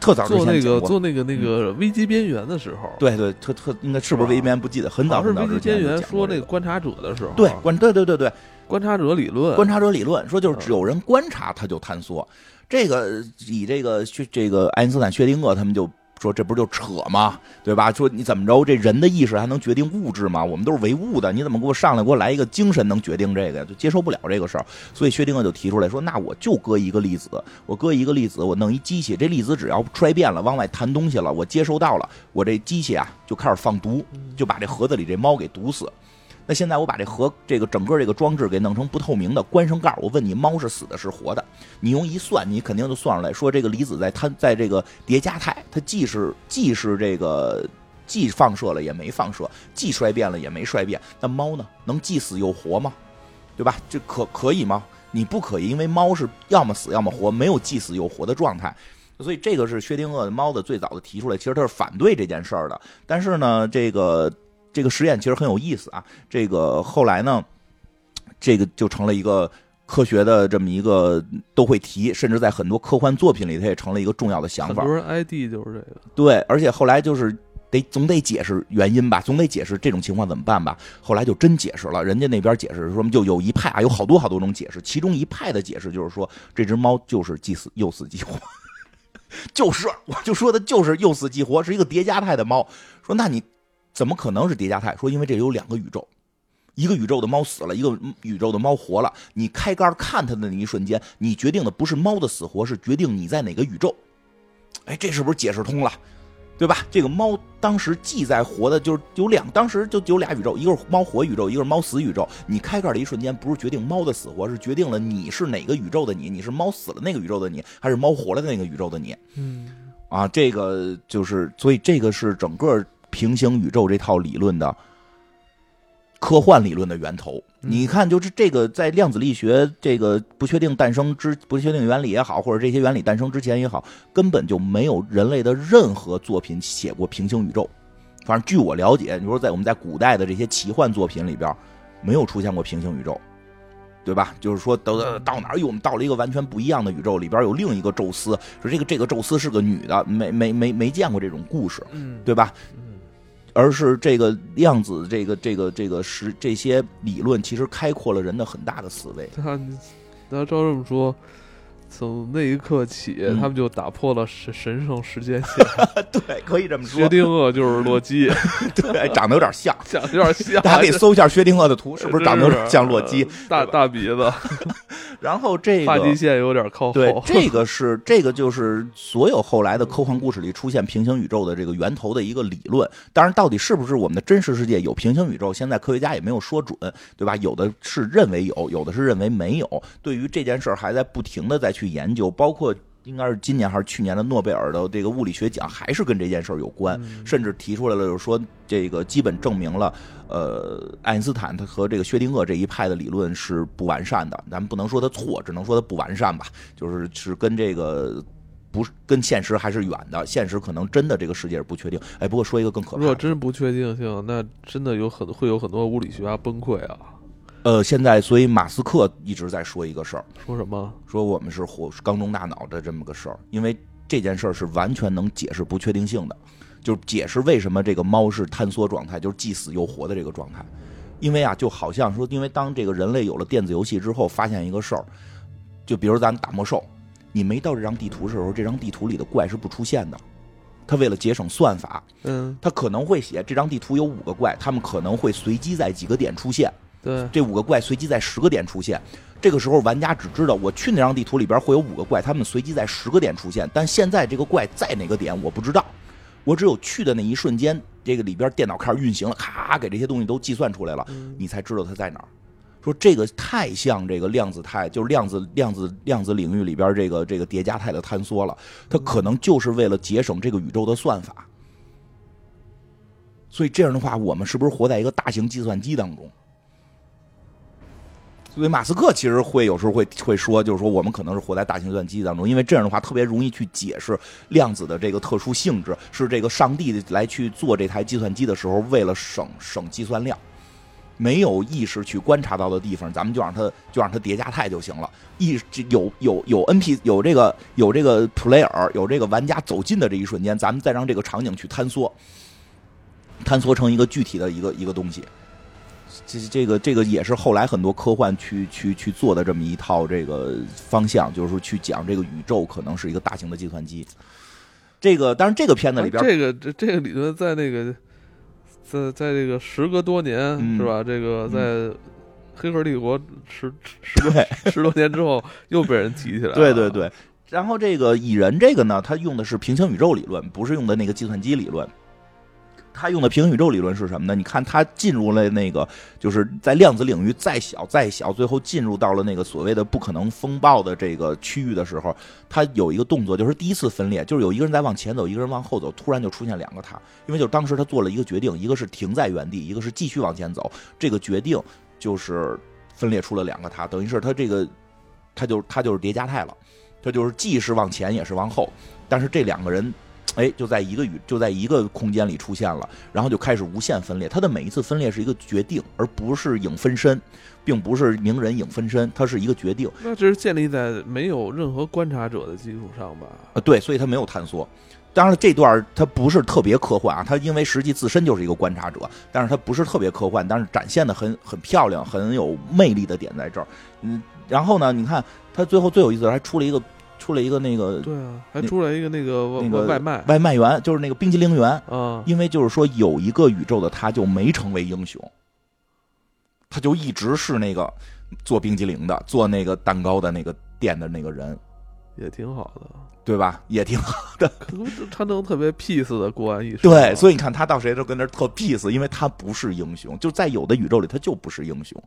特早做那个做那个那个危机边缘的时候，对对，特特应该是不是危机边缘不记得，很早是危机边缘说那个观察者的时候，对观对对对对。观察者理论，观察者理论说就是只有人观察，它就坍缩。这个以这个这个爱因斯坦、薛定谔他们就说这不就扯吗？对吧？说你怎么着，这人的意识还能决定物质吗？我们都是唯物的，你怎么给我上来给我来一个精神能决定这个呀？就接受不了这个事儿。所以薛定谔就提出来说，那我就搁一个粒子，我搁一个粒子，我弄一机器，这粒子只要衰变了，往外弹东西了，我接收到了，我这机器啊就开始放毒，就把这盒子里这猫给毒死。那现在我把这盒这个整个这个装置给弄成不透明的，关上盖我问你，猫是死的是活的？你用一算，你肯定就算出来，说这个离子在它在这个叠加态，它既是既是这个既放射了也没放射，既衰变了也没衰变。那猫呢？能既死又活吗？对吧？这可可以吗？你不可以，因为猫是要么死要么活，没有既死又活的状态。所以这个是薛定谔的猫的最早的提出来，其实他是反对这件事儿的。但是呢，这个。这个实验其实很有意思啊！这个后来呢，这个就成了一个科学的这么一个都会提，甚至在很多科幻作品里，它也成了一个重要的想法。很多人 ID 就是这个。对，而且后来就是得总得解释原因吧，总得解释这种情况怎么办吧。后来就真解释了，人家那边解释说，就有一派啊，有好多好多种解释，其中一派的解释就是说，这只猫就是既死又死即活，就是我就说的就是又死即活，是一个叠加态的猫。说那你。怎么可能是叠加态？说因为这有两个宇宙，一个宇宙的猫死了，一个宇宙的猫活了。你开盖看它的那一瞬间，你决定的不是猫的死活，是决定你在哪个宇宙。哎，这是不是解释通了？对吧？这个猫当时既在活的，就是有两，当时就有俩宇宙，一个是猫活宇宙，一个是猫死宇宙。你开盖的一瞬间，不是决定猫的死活，是决定了你是哪个宇宙的你，你是猫死了那个宇宙的你，还是猫活了的那个宇宙的你？嗯，啊，这个就是，所以这个是整个。平行宇宙这套理论的科幻理论的源头，你看，就是这个在量子力学这个不确定诞生之不确定原理也好，或者这些原理诞生之前也好，根本就没有人类的任何作品写过平行宇宙。反正据我了解，你说在我们在古代的这些奇幻作品里边，没有出现过平行宇宙。对吧？就是说，到到哪儿有我们到了一个完全不一样的宇宙，里边有另一个宙斯，说这个这个宙斯是个女的，没没没没见过这种故事，对吧？而是这个量子，这个这个这个是这些理论，其实开阔了人的很大的思维。他，他照这么说。从那一刻起，他们就打破了神神圣时间线。对，可以这么说。薛定谔就是洛基，对，长得有点像，长得有点像。大家可以搜一下薛定谔的图，是不是长得有点像洛基？大大鼻子，然后这个发际线有点靠后。对，这个是 这个就是所有后来的科幻故事里出现平行宇宙的这个源头的一个理论。当然，到底是不是我们的真实世界有平行宇宙，现在科学家也没有说准，对吧？有的是认为有，有的是认为没有。对于这件事儿，还在不停的再。去研究，包括应该是今年还是去年的诺贝尔的这个物理学奖，还是跟这件事儿有关，甚至提出来了，就是说这个基本证明了，呃，爱因斯坦他和这个薛定谔这一派的理论是不完善的，咱们不能说他错，只能说他不完善吧，就是是跟这个不是跟现实还是远的，现实可能真的这个世界是不确定。哎，不过说一个更可怕如果的，真不确定性，那真的有很会有很多物理学家崩溃啊！呃，现在所以马斯克一直在说一个事儿，说什么？说我们是活缸中大脑的这么个事儿，因为这件事儿是完全能解释不确定性的，就是解释为什么这个猫是坍缩状态，就是既死又活的这个状态。因为啊，就好像说，因为当这个人类有了电子游戏之后，发现一个事儿，就比如咱打魔兽，你没到这张地图的时候，这张地图里的怪是不出现的。他为了节省算法，嗯，他可能会写这张地图有五个怪，他们可能会随机在几个点出现。对，这五个怪随机在十个点出现。这个时候，玩家只知道我去那张地图里边会有五个怪，他们随机在十个点出现。但现在这个怪在哪个点我不知道，我只有去的那一瞬间，这个里边电脑开始运行了，咔，给这些东西都计算出来了，嗯你才知道它在哪儿。说这个太像这个量子态，就是量子量子量子领域里边这个这个叠加态的坍缩了，它可能就是为了节省这个宇宙的算法。所以这样的话，我们是不是活在一个大型计算机当中？所以马斯克其实会有时候会会说，就是说我们可能是活在大型计算机当中，因为这样的话特别容易去解释量子的这个特殊性质，是这个上帝来去做这台计算机的时候，为了省省计算量，没有意识去观察到的地方，咱们就让它就让它叠加态就行了。意这有有有 NP 有这个有这个 player 有这个玩家走近的这一瞬间，咱们再让这个场景去坍缩，坍缩成一个具体的一个一个东西。这这个这个也是后来很多科幻去去去做的这么一套这个方向，就是说去讲这个宇宙可能是一个大型的计算机。这个当然这个片子里边，这个这这个理论在那个在在这个时隔多年、嗯是吧？这个在黑客帝国十十多对十多年之后又被人提起来 了。对对对。然后这个蚁人这个呢，他用的是平行宇宙理论，不是用的那个计算机理论。他用的平行宇宙理论是什么呢？你看，他进入了那个，就是在量子领域再小再小，最后进入到了那个所谓的不可能风暴的这个区域的时候，他有一个动作，就是第一次分裂，就是有一个人在往前走，一个人往后走，突然就出现两个他，因为就是当时他做了一个决定，一个是停在原地，一个是继续往前走，这个决定就是分裂出了两个他，等于是他这个，他就他就是叠加态了，他就是既是往前也是往后，但是这两个人。哎，就在一个宇就在一个空间里出现了，然后就开始无限分裂。它的每一次分裂是一个决定，而不是影分身，并不是名人影分身，它是一个决定。那这是建立在没有任何观察者的基础上吧？啊，对，所以它没有坍缩。当然了，这段它不是特别科幻啊，它因为实际自身就是一个观察者，但是它不是特别科幻，但是展现的很很漂亮，很有魅力的点在这儿。嗯，然后呢，你看它最后最有意思的还出了一个出了一个那个对啊，还出来一个那个外那个外卖外卖员，就是那个冰激凌员，啊，因为就是说有一个宇宙的他就没成为英雄，他就一直是那个做冰激凌的、做那个蛋糕的那个店的那个人，也挺好的。对吧？也挺好的。他能特别 peace 的过完一生。对，所以你看他到谁都跟那儿特 peace，因为他不是英雄，就在有的宇宙里他就不是英雄。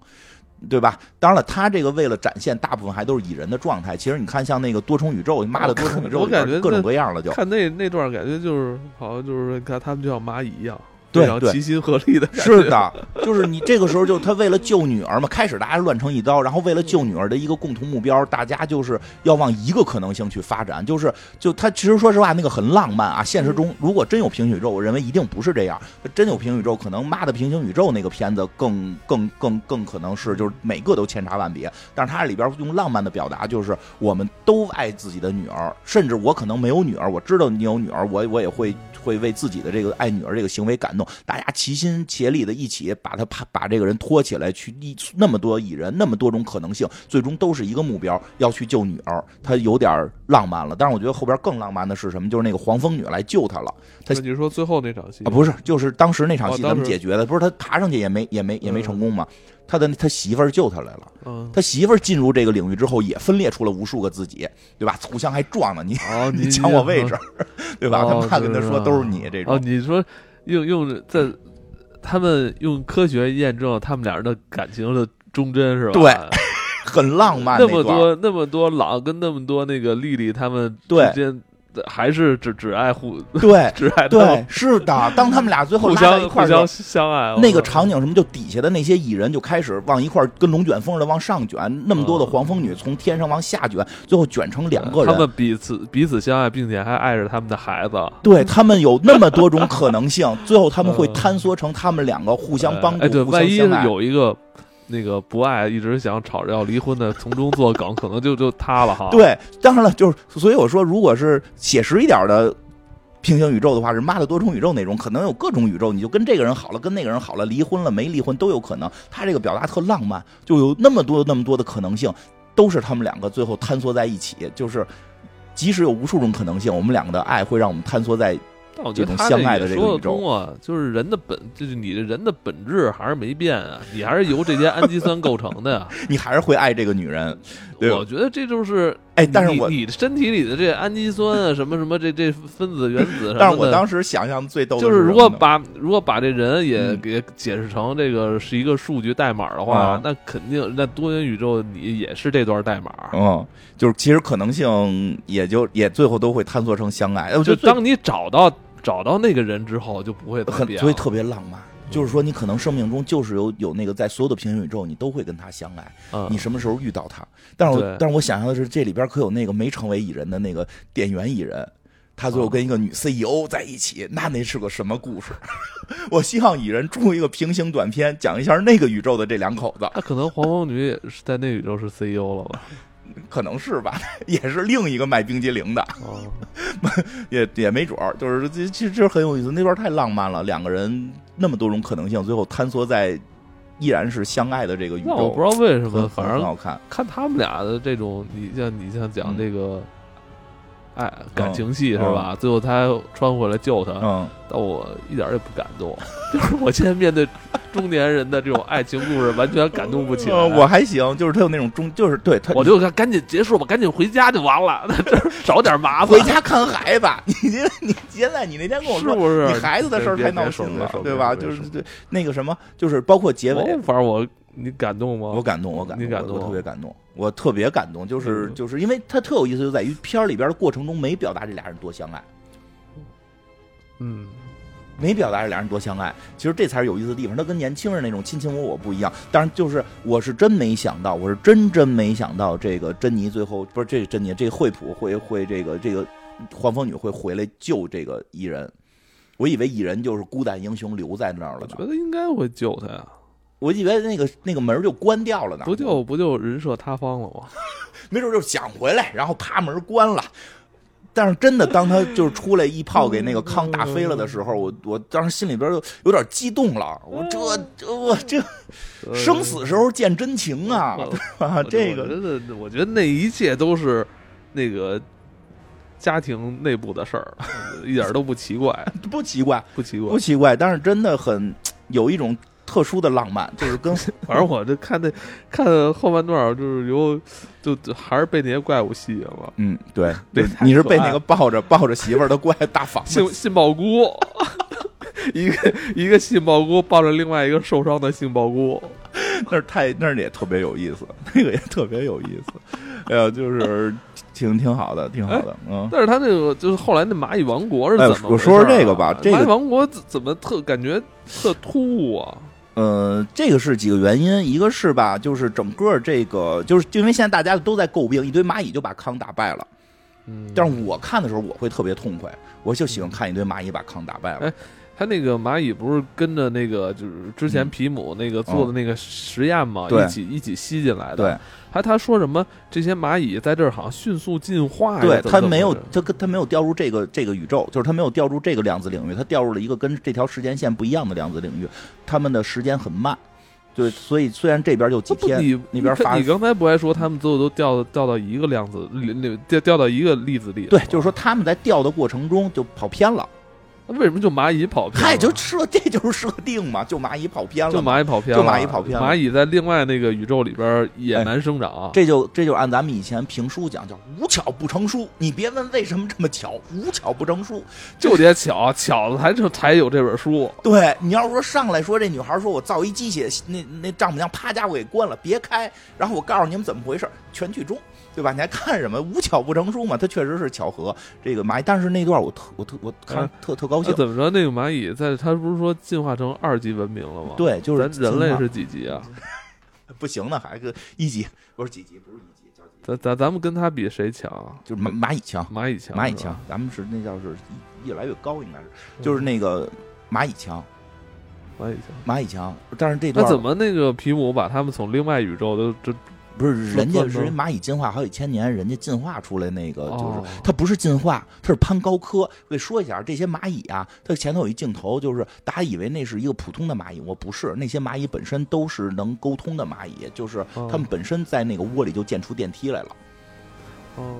对吧？当然了，他这个为了展现，大部分还都是蚁人的状态。其实你看，像那个多重宇宙，妈的多重宇宙我感觉各种各样了就，看那那段感觉就是好像就是看他们就像蚂蚁一样，对齐心合力的。是的，就是你这个时候就他为了救女儿嘛，开始大家乱成一刀，然后为了救女儿的一个共同目标，大家就是要往一个可能性去发展，就是就他其实说实话那个很浪漫啊，现实中如果真有平行宇宙，我认为一定不是这样，真有平行宇宙，可能妈的平行宇宙那个片子更更更更可能是就是每个都千差万别，但是它里边用浪漫的表达，就是我们都爱自己的女儿，甚至我可能没有女儿，我知道你有女儿，我我也会会为自己的这个爱女儿这个行为感动，大家齐心协力的一起把他把把这个人拖起来，去一那么多蚁人，那么多种可能性，最终都是一个目标，要去救女儿，他有点浪漫了。但是我觉得后边更浪漫的是什么？就是那个黄蜂女来救他了。他那你说最后那场戏啊，不是，就是当时那场戏怎么解决的？不是他爬上去也没也没也没成功嘛？他的他媳妇儿救他来了。嗯，他媳妇儿进入这个领域之后，也分裂出了无数个自己，对吧？互相还撞呢，你哦，你抢我位置，对吧？哦他妈跟他说都是你这哦，种，你说用用在他们用科学验证他们俩人的感情的忠贞是吧？对。很浪漫那么多那么多朗跟那么多那个丽丽他们之间还是只只爱互对 只爱对，是的。当他们俩最后互拉在一相互相块儿的时候，相爱。那个场景什么，就底下的那些蚁人就开始往一块儿跟龙卷风似的往上卷，那么多的嗯黄蜂女从天上往下卷，最后卷成两个人。他们彼此彼此相爱，并且还爱着他们的孩子，对他们有那么多种可能性，最后他们会嗯坍缩成他们两个互相帮助、哎，对，互万一。有一个那个不爱，一直想吵着要离婚的，从中作梗，可能就就塌了哈。，对，当然了，就是所以我说，如果是写实一点的平行宇宙的话，是妈的多重宇宙那种，可能有各种宇宙，你就跟这个人好了，跟那个人好了，离婚了没离婚都有可能。他这个表达特浪漫，就有那么多那么多的可能性，都是他们两个最后坍缩在一起，就是。即使有无数种可能性，我们两个的爱会让我们坍缩在但我觉得他这个宇宙通啊，就是人的本，就是你的人的本质还是没变啊，你还是由这些氨基酸构成的呀。你还是会爱这个女人，对我觉得这就是哎，但是我你你的身体里的这氨基酸啊，什么什么这这分子原子什么的，但是我当时想象最逗的就是如果把如果把这人也嗯给解释成这个是一个数据代码的话，啊那肯定那多元宇宙你也是这段代码。嗯，就是其实可能性也就也最后都会坍缩成相爱，就当你找到找到那个人之后，就不会再变了很所以特别浪漫。就是说，你可能生命中就是有有那个在所有的平行宇宙，你都会跟他相爱。嗯你什么时候遇到他？但是我但是我想象的是，这里边可有那个没成为蚁人的那个店员蚁人，他最后哦跟一个女 CEO 在一起，那那是个什么故事？我希望蚁人出一个平行短片，讲一下那个宇宙的这两口子，那可能黄蜂女也是在那宇宙是 CEO 了吧？可能是吧，也是另一个卖冰激凌的。哦，也也没准儿，就是这其实这很有意思，那段太浪漫了，两个人那么多种可能性，最后坍缩在依然是相爱的这个宇宙，我不知道为什么，很反正很好看。看他们俩的这种，你像你像讲嗯这个。爱感情戏是吧？最后他穿回来救他，嗯，但我一点儿也不感动。就是我现在面对中年人的这种爱情故事，完全感动不起来。呃我还行，就是他有那种中，就是对他，我就赶赶紧结束吧，赶紧回家就完了，少点麻烦。回家看孩子。你你现在你那天跟我说。是不是？你孩子的事儿太闹心了，对吧？就是对那个什么，就是包括结尾，反正我你感动吗？我感动，我感动，你感动我特别感动，我特别感动，就是嗯就是因为它特有意思，就在于片儿里边的过程中没表达这俩人多相爱。嗯，没表达这俩人多相爱，其实这才是有意思的地方。他跟年轻人那种卿卿我我不一样。当然，就是我是真没想到，我是真真没想到，这个珍妮最后不是这个珍妮，这个惠普会会这个这个黄蜂女会回来救这个蚁人。我以为蚁人就是孤胆英雄留在那儿了呢，我觉得应该会救他呀，我以为那个那个门就关掉了呢，不就不就人设塌方了吗？没准就想回来，然后啪门关了。但是真的，当他就是出来一炮给那个康打飞了的时候，我我当时心里边就有点激动了。我这这我这生死时候见真情啊？这个我觉得，我觉得那一切都是那个家庭内部的事儿，一点都不奇怪，不奇怪，不奇怪不。奇怪，但是真的很有一种特殊的浪漫，就是跟 反正我这看那看后半段儿，就是有就就还是被那些怪物吸引了。嗯，对对你是被那个抱着 抱着媳妇儿的怪大房子杏杏鲍菇，一个一个杏鲍菇抱着另外一个受伤的杏鲍菇，那儿太那儿也特别有意思，那个也特别有意思。哎呀，就是挺挺好的，挺好的，嗯。但是他那个就是后来那蚂蚁王国是哎怎么、我说说这个吧这个蚂蚁王国怎怎么特感觉特突兀啊？呃，这个是几个原因，一个是吧，就是整个这个，就是因为现在大家都在诟病，一堆蚂蚁就把康打败了。嗯，但是我看的时候，我会特别痛快，我就喜欢看一堆蚂蚁把康打败了。哎他那个蚂蚁不是跟着那个就是之前皮姆那个做的那个实验嘛，一起一起吸进来的。对，还他说什么这些蚂蚁在这儿好像迅速进化呀，对，怎么它没有怎么它跟他没有掉入这个这个宇宙，就是他没有掉入这个量子领域，他掉入了一个跟这条时间线不一样的量子领域，他们的时间很慢。对，所以虽然这边就几天，那不你那边发你刚才不还说他们最后都掉掉到一个量子掉掉到一个粒子里？对，就是说他们在掉的过程中就跑偏了。那为什么就蚂蚁跑偏了？嗨，就设这就是设定嘛，就蚂蚁跑偏了就，蚂蚁跑偏了，就蚂蚁跑偏了蚂蚁在另外那个宇宙里边野蛮生长，这就这就按咱们以前评书讲，叫无巧不成书。你别问为什么这么巧，无巧不成书。就得巧巧了才就才有这本书。对你要是说上来说这女孩说我造一机械，那那丈母娘啪家伙给关了，别开，然后我告诉你们怎么回事，全剧终，对吧？你还看什么无巧不成书嘛？它确实是巧合。这个蚂蚁，但是那段我特我特我看哎特特高兴那。怎么着？那个蚂蚁在它不是说进化成二级文明了吗？，对，就是咱人类是几级啊？不行呢，还是一级不是几级，不是一级，叫几级？咱咱咱们跟它比谁强啊？就是蚂蚂蚁强，蚂蚁强，蚂蚁强，，咱们是那叫是越来越高，应该是嗯就是那个蚂蚁强，蚂蚁强。蚂蚁强。但是这段那怎么那个皮姆把他们从另外宇宙都这不是人家是蚂蚁进化好几千年，人家进化出来那个就是哦它不是进化，它是攀高科。我得说一下，这些蚂蚁啊，它前头有一镜头，就是大家以为那是一个普通的蚂蚁，我不是，那些蚂蚁本身都是能沟通的蚂蚁，就是哦。它们本身在那个窝里就建出电梯来了，哦，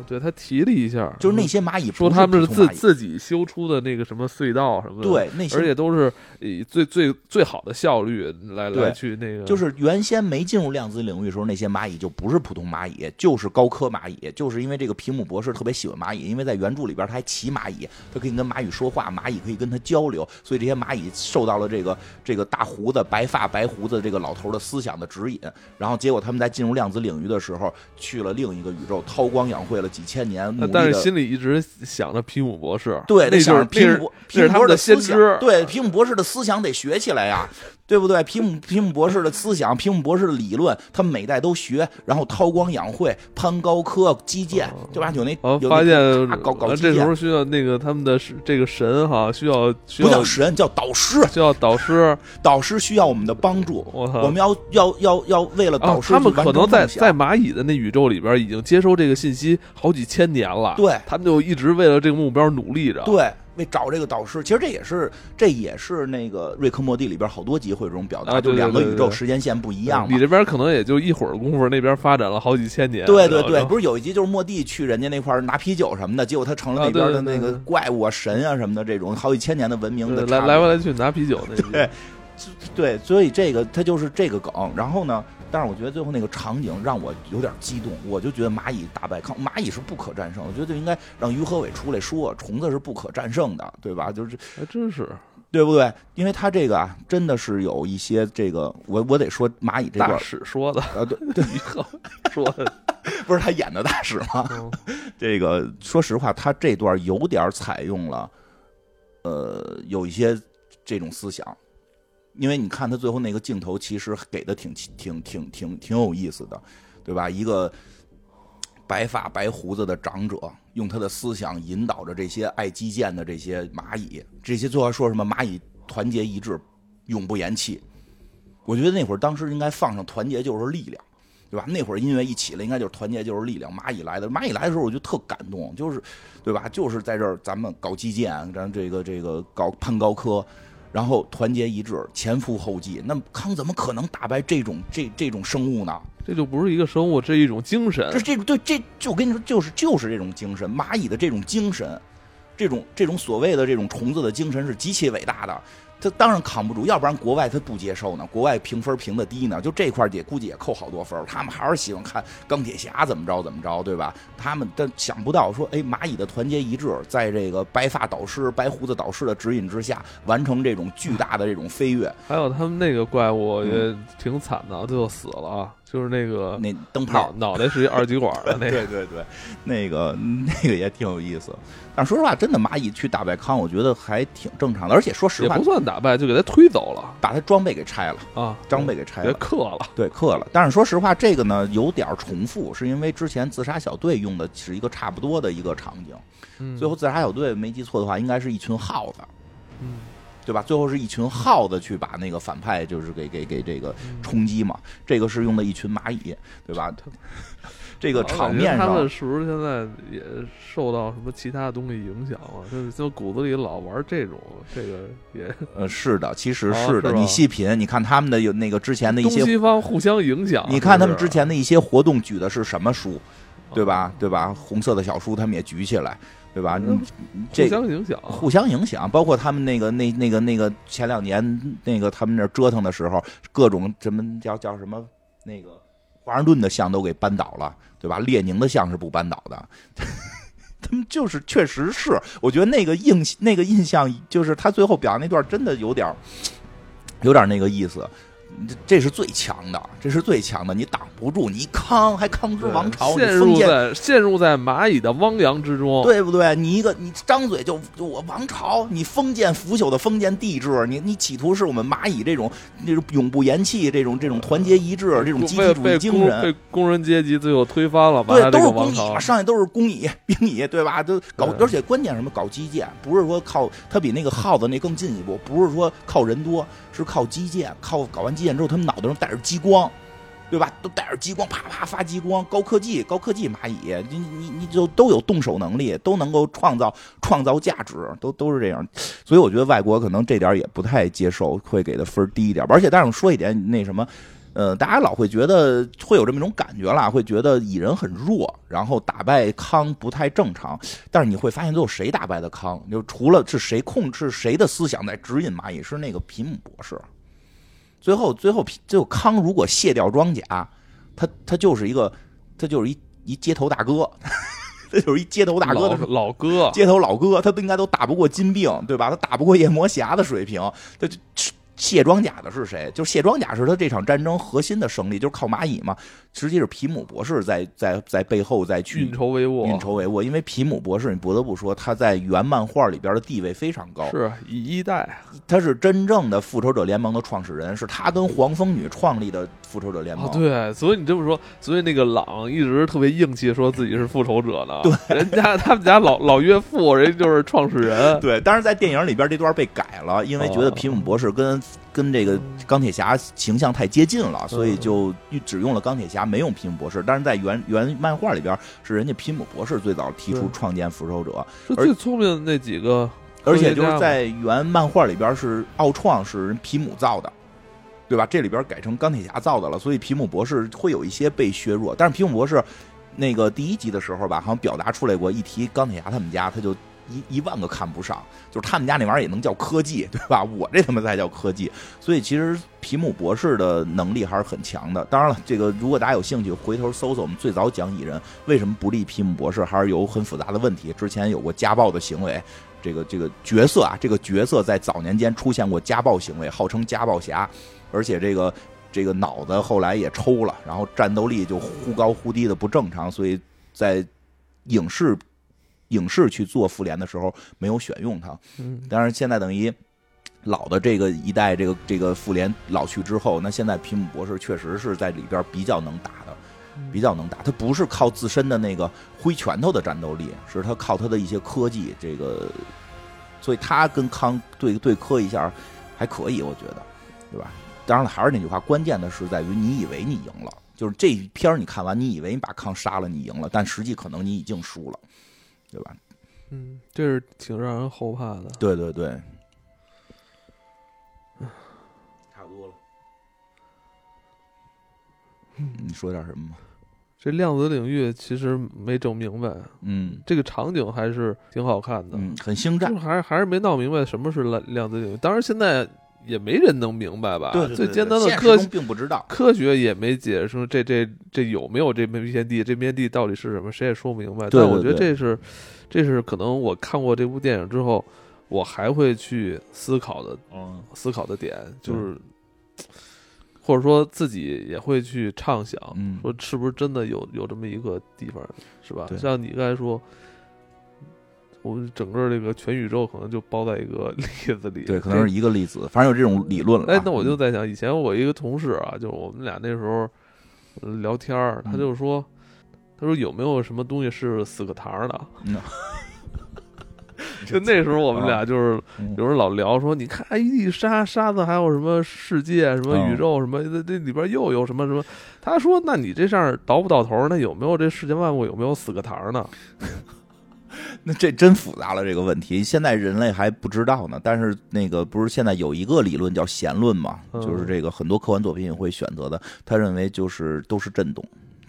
对他提了一下，就是那些蚂蚁说他们是自自己修出的那个什么隧道什么的，，对那些而且都是以最最最好的效率来来去那个，就是原先没进入量子领域的时候，那些蚂蚁就不是普通蚂蚁，就是高科蚂蚁。就是因为这个皮姆博士特别喜欢蚂蚁，因为在原著里边他还骑蚂蚁，他可以跟蚂蚁说话，蚂蚁可以跟他交流，所以这些蚂蚁受到了这个这个大胡子、白发、白胡子这个老头的思想的指引。然后结果他们在进入量子领域的时候，去了另一个宇宙，韬光养晦了几千年，但是。心里一直想着皮姆博士，对，那就得想着是皮姆博皮姆博士思想先知，对皮姆博士的思想得学起来呀，对不对？皮姆皮姆博士的思想，皮姆博士的理论，他们每代都学，然后韬光养晦，攀高科，基建，对吧？有那我有那发现啊搞搞这时候需要那个他们的这个神哈，需要需要不叫神，叫导师，需要导师，导师需要我们的帮助，我们要要要要为了啊导，师他们可能在在蚂蚁的那宇宙里边已经接收这个信息好几千年了，对他们就一直为了这个目标努力着，对。为找这个导师，其实这也是这也是那个瑞克莫蒂里边好多集会有这种表达，啊对就两个宇宙时间线不一样嘛你。这边可能也就一会儿功夫，那边发展了好几千年，对对对，不是有一集就是莫蒂去人家那块儿拿啤酒什么的，结果他成了啊那边的那个怪物啊、神啊什么的这种好几千年的文明的对来来回来去拿啤酒那集对 对，所以这个他就是这个梗。然后呢，但是我觉得最后那个场景让我有点激动，我就觉得蚂蚁打败康，蚂蚁是不可战胜。我觉得就应该让于和伟出来说，虫子是不可战胜的，对吧？就是还真是对不对？因为他这个啊，真的是有一些这个，我我得说蚂蚁这大段，使说的，啊，对 对，以后说的，不是他演的大使吗？嗯 这个说实话，他这段有点采用了，呃，有一些这种思想，因为你看他最后那个镜头，其实给的挺挺挺挺挺有意思的，对吧？一个白发白胡子的长者，用他的思想引导着这些爱击剑的这些蚂蚁，这些最后说什么蚂蚁团结一致，永不言弃。我觉得那会儿当时应该放上“团结就是力量”。对吧？那会儿音乐一起来，应该就是团结就是力量。蚂蚁来的，蚂蚁来的时候我就特感动，就是，对吧？就是在这儿咱们搞基建，咱这个这个搞攀高科，然后团结一致，前赴后继。那康怎么可能打败这种这这种生物呢？这就不是一个生物，这是一种精神这。这种对这就我跟你说，就是就是这种精神，蚂蚁的这种精神，这种这种所谓的这种虫子的精神是极其伟大的。它当然扛不住，要不然国外他不接受呢。国外评分评的低呢，就这块儿也估计也扣好多分儿。他们还是喜欢看钢铁侠怎么着怎么着，对吧？他们但想不到说，哎，蚂蚁的团结一致，在这个白发导师、白胡子导师的指引之下，完成这种巨大的这种飞跃。还有他们那个怪物也挺惨的，最后死了啊，就是那个那灯泡脑脑袋是一二极管的那个，对对对，那个那个也挺有意思。但说实话，真的蚂蚁去打败康，我觉得还挺正常的。而且说实话也不，算打败，就给他推走了把他装备给拆了，啊，装备给拆了，克了。对，克了。但是说实话，这个呢有点重复，是因为之前自杀小队用的是一个差不多的一个场景。嗯最后自杀小队没记错的话，应该是一群耗子，嗯对吧？最后是一群耗子去把那个反派就是给给给这个嗯冲击嘛。这个是用的一群蚂蚁，对吧？这个场面上他们是不是现在也受到什么其他东西影响了？就是就骨子里老玩这种，这个也呃，是的，其实哦是的。是你细品，你看他们的有那个之前的一东些，西方互相影响。你看他们之前的一些活动举的是什么书，对吧哦？对吧？红色的小书他们也举起来，对吧？嗯这互相影响，互相影响，包括他们那个那那个那个前两年那个他们那折腾的时候，各种什么叫叫什么那个华盛顿的像都给扳倒了，对吧？列宁的像是不扳倒的。他们就是确实是，我觉得那个印那个印象，就是他最后表扬那段真的有点有点那个意思。这这是最强的，这是最强的，你挡不住，你一康还康之王朝，你陷入在陷入在蚂蚁的汪洋之中。对不对？你一个你张嘴就就我王朝，你封建腐朽的封建帝制，你你企图是我们蚂蚁这种这种永不言弃，这种这种团结一致，这种集体主义精神。被工人阶级最后推翻了，把对，都是工蚁嘛，上下都是工蚁、兵蚁，对吧？都搞，而且关键什么？搞基建，不是说靠他比那个耗子那更进一步，不是说靠人多，是靠基建，靠搞完基建之后，他们脑袋上带着激光，对吧？都带着激光，啪啪发激光，高科技，高科技蚂蚁，你你你就都有动手能力，都能够创造创造价值，都都是这样。所以我觉得外国可能这点也不太接受，会给的分低一点。而且，但是我说一点，那什么。呃，大家老会觉得会有这么一种感觉啦，会觉得蚁人很弱，然后打败康不太正常。但是你会发现，最后谁打败的康？就除了是谁控制谁的思想在指引蚂蚁，是那个皮姆博士。最后，最后皮，最后康如果卸掉装甲，他他就是一个，他就是一一街头大哥，他就是一街头大哥的老老哥，街头老哥，他都应该都打不过金并，对吧？他打不过夜魔侠的水平，他就卸装甲的是谁？就是卸装甲是他这场战争核心的胜利，就是靠蚂蚁嘛。实际是皮姆博士在在在背后在去运筹帷幄，运筹帷幄，因为皮姆博士，你不得不说他在原漫画里边的地位非常高，是以一代，他是真正的复仇者联盟的创始人，是他跟黄蜂女创立的复仇者联盟。哦，对，所以你这么说，所以那个朗一直特别硬气，说自己是复仇者呢。对，人家他们家老老岳父，人家就是创始人。对，但是在电影里边这段被改了，因为觉得哦皮姆博士跟跟这个钢铁侠形象太接近了，所以就只用了钢铁侠，没用皮姆博士。但是在原原漫画里边，是人家皮姆博士最早提出创建复仇者，是最聪明的那几个而且就是在原漫画里边是奥创是人皮姆造的。对吧？这里边改成钢铁侠造的了，所以皮姆博士会有一些被削弱。但是皮姆博士那个第一集的时候吧，好像表达出来过，一提钢铁侠他们家，他就一一万个看不上，就是他们家那玩意儿也能叫科技，对吧？我这他妈才叫科技。所以其实皮姆博士的能力还是很强的。当然了，这个如果大家有兴趣，回头搜搜我们最早讲蚁人为什么不立皮姆博士，还是有很复杂的问题。之前有过家暴的行为。这个这个角色啊，这个角色在早年间出现过家暴行为，号称家暴侠，而且这个这个脑子后来也抽了，然后战斗力就忽高忽低的不正常，所以在影视影视去做复联的时候没有选用他。嗯，当然现在等于老的这个一代这个这个复联老去之后，那现在皮姆博士确实是在里边比较能打的。比较能打，他不是靠自身的那个挥拳头的战斗力，是他靠他的一些科技，这个，所以他跟康对对磕一下还可以，我觉得，对吧？当然了，还是那句话，关键的是在于你以为你赢了，就是这一片儿你看完，你以为你把康杀了，你赢了，但实际可能你已经输了，对吧？嗯，这是挺让人后怕的。对对对，差不多了。你说点什么吗？这量子领域其实没整明白，嗯这个场景还是挺好看的，嗯，很星战就，还是还是没闹明白什么是量量子领域。当然现在也没人能明白吧？对对对最简单的科学并不知道。科学也没解释说这这这有没有这片地，这片地到底是什么，谁也说不明白。但我觉得这是，这是可能我看过这部电影之后，我还会去思考的嗯，思考的点，就是或者说自己也会去畅想，嗯说是不是真的有有这么一个地方，是吧？对像你刚才说。我们整个这个全宇宙可能就包在一个 粒子里，对，可能是一个粒子，反正有这种理论了啊。哎，那我就在想，以前我一个同事啊，就是我们俩那时候呃聊天儿，他嗯就说，他说有没有什么东西是死个堂的？嗯 就那时候我们俩就是嗯有人老聊说，你看哎一地沙沙子，还有什么世界、什么嗯宇宙、什么这这里边又有什么什么？他说，那你这上倒不到头，那有没有这世界万物有没有死个堂呢？那这真复杂了，这个问题现在人类还不知道呢。但是那个不是现在有一个理论叫弦论嘛，嗯就是这个很多科幻作品也会选择的。他认为就是都是震动，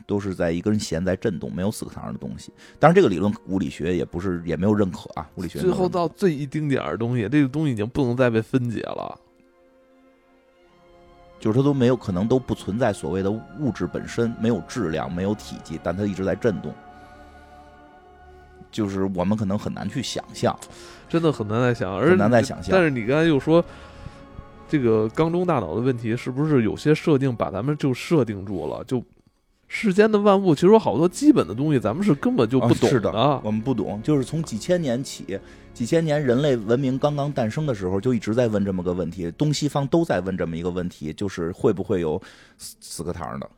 都是在一根弦在震动，没有四个堂的东西。当然，这个理论物理学也不是也没有认可啊，物理学最后到最一丁点儿东西，这个东西已经不能再被分解了。就是它都没有可能都不存在所谓的物质本身，没有质量，没有体积，但它一直在震动。就是我们可能很难去想象，真的很难再想，而很难再想象。但是你刚才又说，这个缸中大脑的问题，是不是有些设定把咱们就设定住了？就世间的万物，其实有好多基本的东西，咱们是根本就不懂的。我们不懂，就是从几千年起，几千年人类文明刚刚诞生的时候，就一直在问这么个问题，东西方都在问这么一个问题，就是会不会有死个堂的？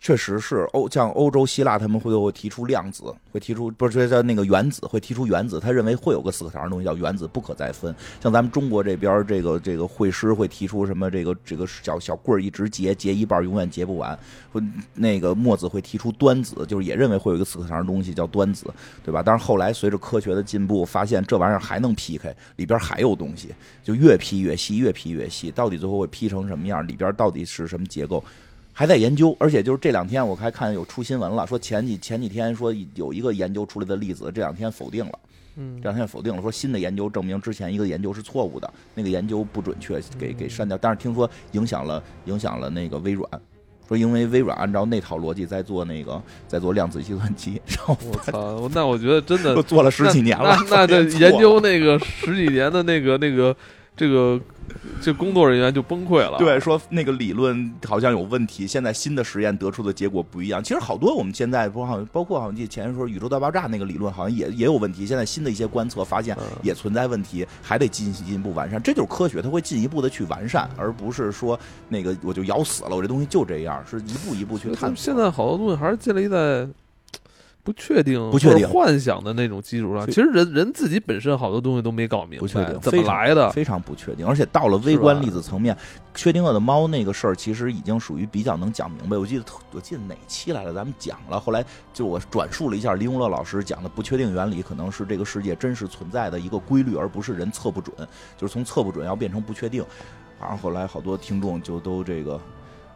确实是欧，像欧洲希腊他们会会提出量子，会提出不是叫那个原子，会提出原子。他认为会有个四个堂的东西叫原子，不可再分。像咱们中国这边这个这个会师会提出什么这个这个小小棍儿一直结结一半永远结不完。会那个墨子会提出端子，就是也认为会有一个四个堂的东西叫端子，对吧？但是后来随着科学的进步，发现这玩意儿还能劈开，里边还有东西，就越劈越细，越劈越细，到底最后会劈成什么样？里边到底是什么结构？还在研究，而且就是这两天我还看有出新闻了，说前几前几天说有一个研究出来的例子，这两天否定了，嗯，这两天否定了，说新的研究证明之前一个研究是错误的，那个研究不准确，给给删掉。但是听说影响了影响了那个微软，说因为微软按照那套逻辑在做那个在做量子计算机，然后我操，那我觉得真的 做了十几年了，那这研究那个十几年的那个那个这个。这工作人员就崩溃了。对，说那个理论好像有问题，现在新的实验得出的结果不一样。其实好多我们现在不好像包括好像记前说宇宙大爆炸那个理论好像也也有问题。现在新的一些观测发现也存在问题，还得进进一步完善。这就是科学，它会进一步的去完善，而不是说那个我就咬死了，我这东西就这样，是一步一步去探索。现在好多东西还是建立在。不确定，不确定，幻想的那种基础上，其实人人自己本身好多东西都没搞明白，不确定怎么来的，非常不确定。而且到了微观粒子层面，薛定谔的猫那个事儿，其实已经属于比较能讲明白。我记得我记得哪期来了，咱们讲了，后来就我转述了一下李永乐老师讲的不确定原理，可能是这个世界真实存在的一个规律，而不是人测不准，就是从测不准要变成不确定。然后后来好多听众就都这个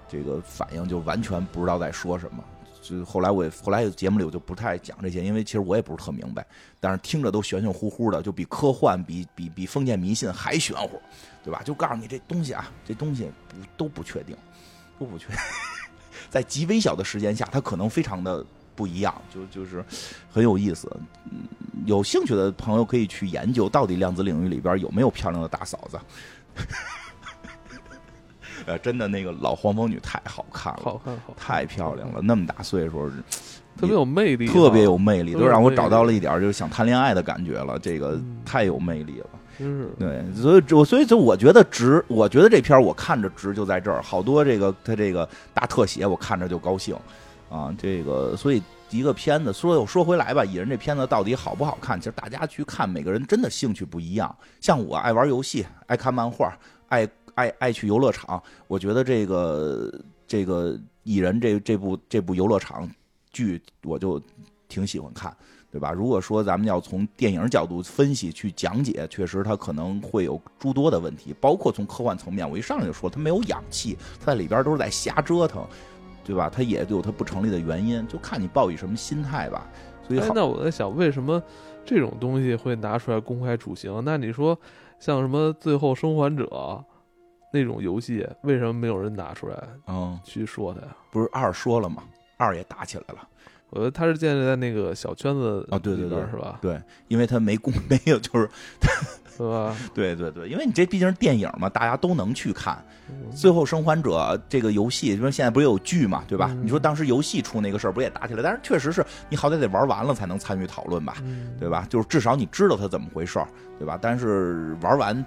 这个反应，就完全不知道在说什么。就后来我后来节目里我就不太讲这些，因为其实我也不是特明白，但是听着都玄玄乎乎的，就比科幻、比比比封建迷信还玄乎，对吧？就告诉你这东西啊，这东西不都不确定，都不确定，在极微小的时间下，它可能非常的不一样，就就是很有意思。有兴趣的朋友可以去研究，到底量子领域里边有没有漂亮的大嫂子。呃，真的那个老黄蜂女太好看了，好看，好，太漂亮了，那么大岁数，特别有魅力，特别有魅力，都让我找到了一点就是想谈恋爱的感觉了，这个太有魅力了，是，对，所以，我所以就我觉得值，我觉得这片我看着值就在这儿，好多这个他这个大特写，我看着就高兴，啊，这个，所以一个片子说又说回来吧，蚁人这片子到底好不好看？其实大家去看，每个人真的兴趣不一样，像我爱玩游戏，爱看漫画，爱。爱爱去游乐场，我觉得这个这个蚁人这这部这部游乐场剧，我就挺喜欢看，对吧？如果说咱们要从电影角度分析去讲解，确实它可能会有诸多的问题，包括从科幻层面，我一上来就说它没有氧气，它在里边都是在瞎折腾，对吧？它也有它不成立的原因，就看你抱以什么心态吧。所以，那我在想，为什么这种东西会拿出来公开处刑？那你说，像什么《最后生还者》？那种游戏为什么没有人拿出来？嗯，去说他呀？不是二说了吗？二也打起来了。我觉得他是建立在那个小圈子啊，对对对，是吧？对，因为他没公 没有，就是，是吧？对对对，因为你这毕竟是电影嘛，大家都能去看。最后生还者这个游戏，因为现在不是有剧嘛，对吧？你说当时游戏出那个事儿，不也打起来？但是确实是你好歹得玩完了才能参与讨论吧，对吧？就是至少你知道他怎么回事儿，对吧？但是玩完。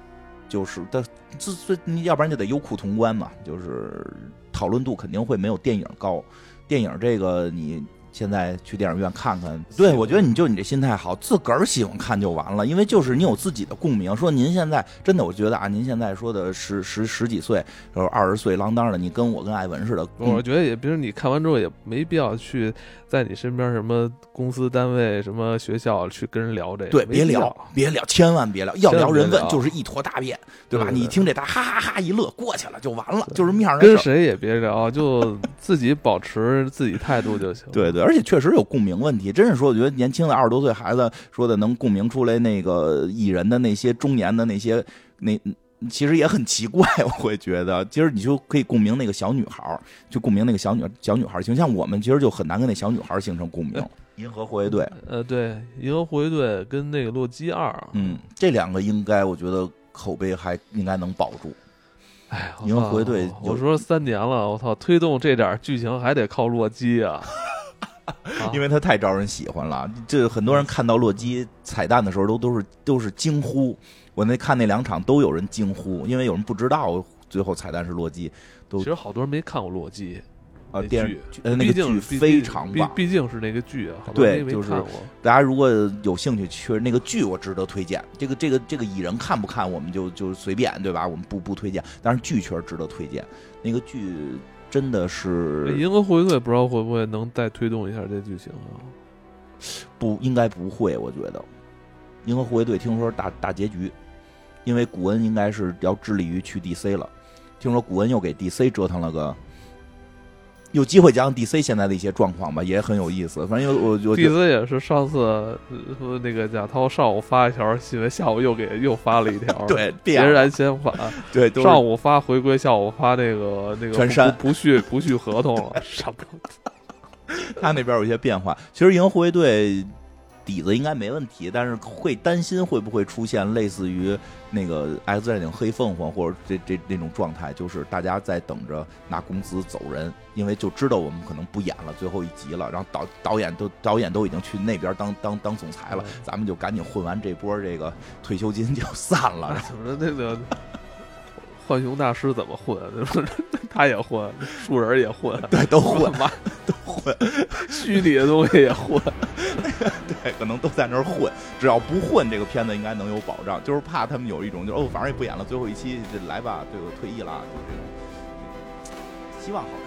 就是的，这这要不然就得优酷通关嘛，就是讨论度肯定会没有电影高。电影这个你。现在去电影院看看，对我觉得你就你这心态好，自个儿喜欢看就完了，因为就是你有自己的共鸣。说您现在真的，我觉得啊，您现在说的十十十几岁，然后二十岁啷当的，你跟我跟艾文似的，我觉得也，比如你看完之后也没必要去在你身边什么公司单位、什么学校去跟人聊这个，对，别聊，别聊，千万别聊，要聊人问就是一坨大便对吧？你一听这他哈哈哈一乐过去了就完了，就是面上跟谁也别聊，就自己保持自己态度就行。对对，而且确实有共鸣问题。真是说，我觉得年轻的二十多岁孩子说的能共鸣出来那个艺人的那些中年的那些那。其实也很奇怪，我会觉得，其实你就可以共鸣那个小女孩就共鸣那个小女小女孩形象，我们其实就很难跟那小女孩形成共鸣。银河护卫队，呃，对，银河护卫队跟那个洛基二，嗯，这两个应该我觉得口碑还应该能保住。哎，银河护卫队，我说三年了，我操，推动这点剧情还得靠洛基啊，因为他太招人喜欢了。这很多人看到洛基彩蛋的时候，都都是都是惊呼。我那看那两场都有人惊呼，因为有人不知道最后彩蛋是洛基。都其实好多人没看过洛基啊，电视呃那个剧非常棒，毕竟是那个剧啊。对，就是大家如果有兴趣，确实那个剧我值得推荐。这个这个这个蚁人看不看我们就就随便对吧？我们不不推荐，但是剧确实值得推荐。那个剧真的是银河护卫队，不知道会不会能再推动一下这剧情啊？不应该不会，我觉得银河护卫队听说大大结局。因为古恩应该是要致力于去 DC 了，听说古恩又给 DC 折腾了个，有机会讲讲 DC 现在的一些状况吧，也很有意思。反正我我 DC 也是上次说那个贾涛上午发一条新闻，下午又给又发了一条，对，截然相反。对，上午发回归，下午发那个那个不续不续合同了，什么？他那边有一些变化。其实银河护卫队。底子应该没问题，但是会担心会不会出现类似于那个《X 战警：黑凤凰》或者这这那种状态，就是大家在等着拿工资走人，因为就知道我们可能不演了最后一集了，然后导导演都导演都已经去那边当当当总裁了，咱们就赶紧混完这波这个退休金就散了。怎么那个浣熊大师怎么混？他也混，树人也混，对，都混嘛，都混，虚拟的东西也混。对，可能都在那儿混，只要不混，这个片子应该能有保障。就是怕他们有一种，就是哦，反正也不演了，最后一期就来吧，这个退役了，就这种。希望好看。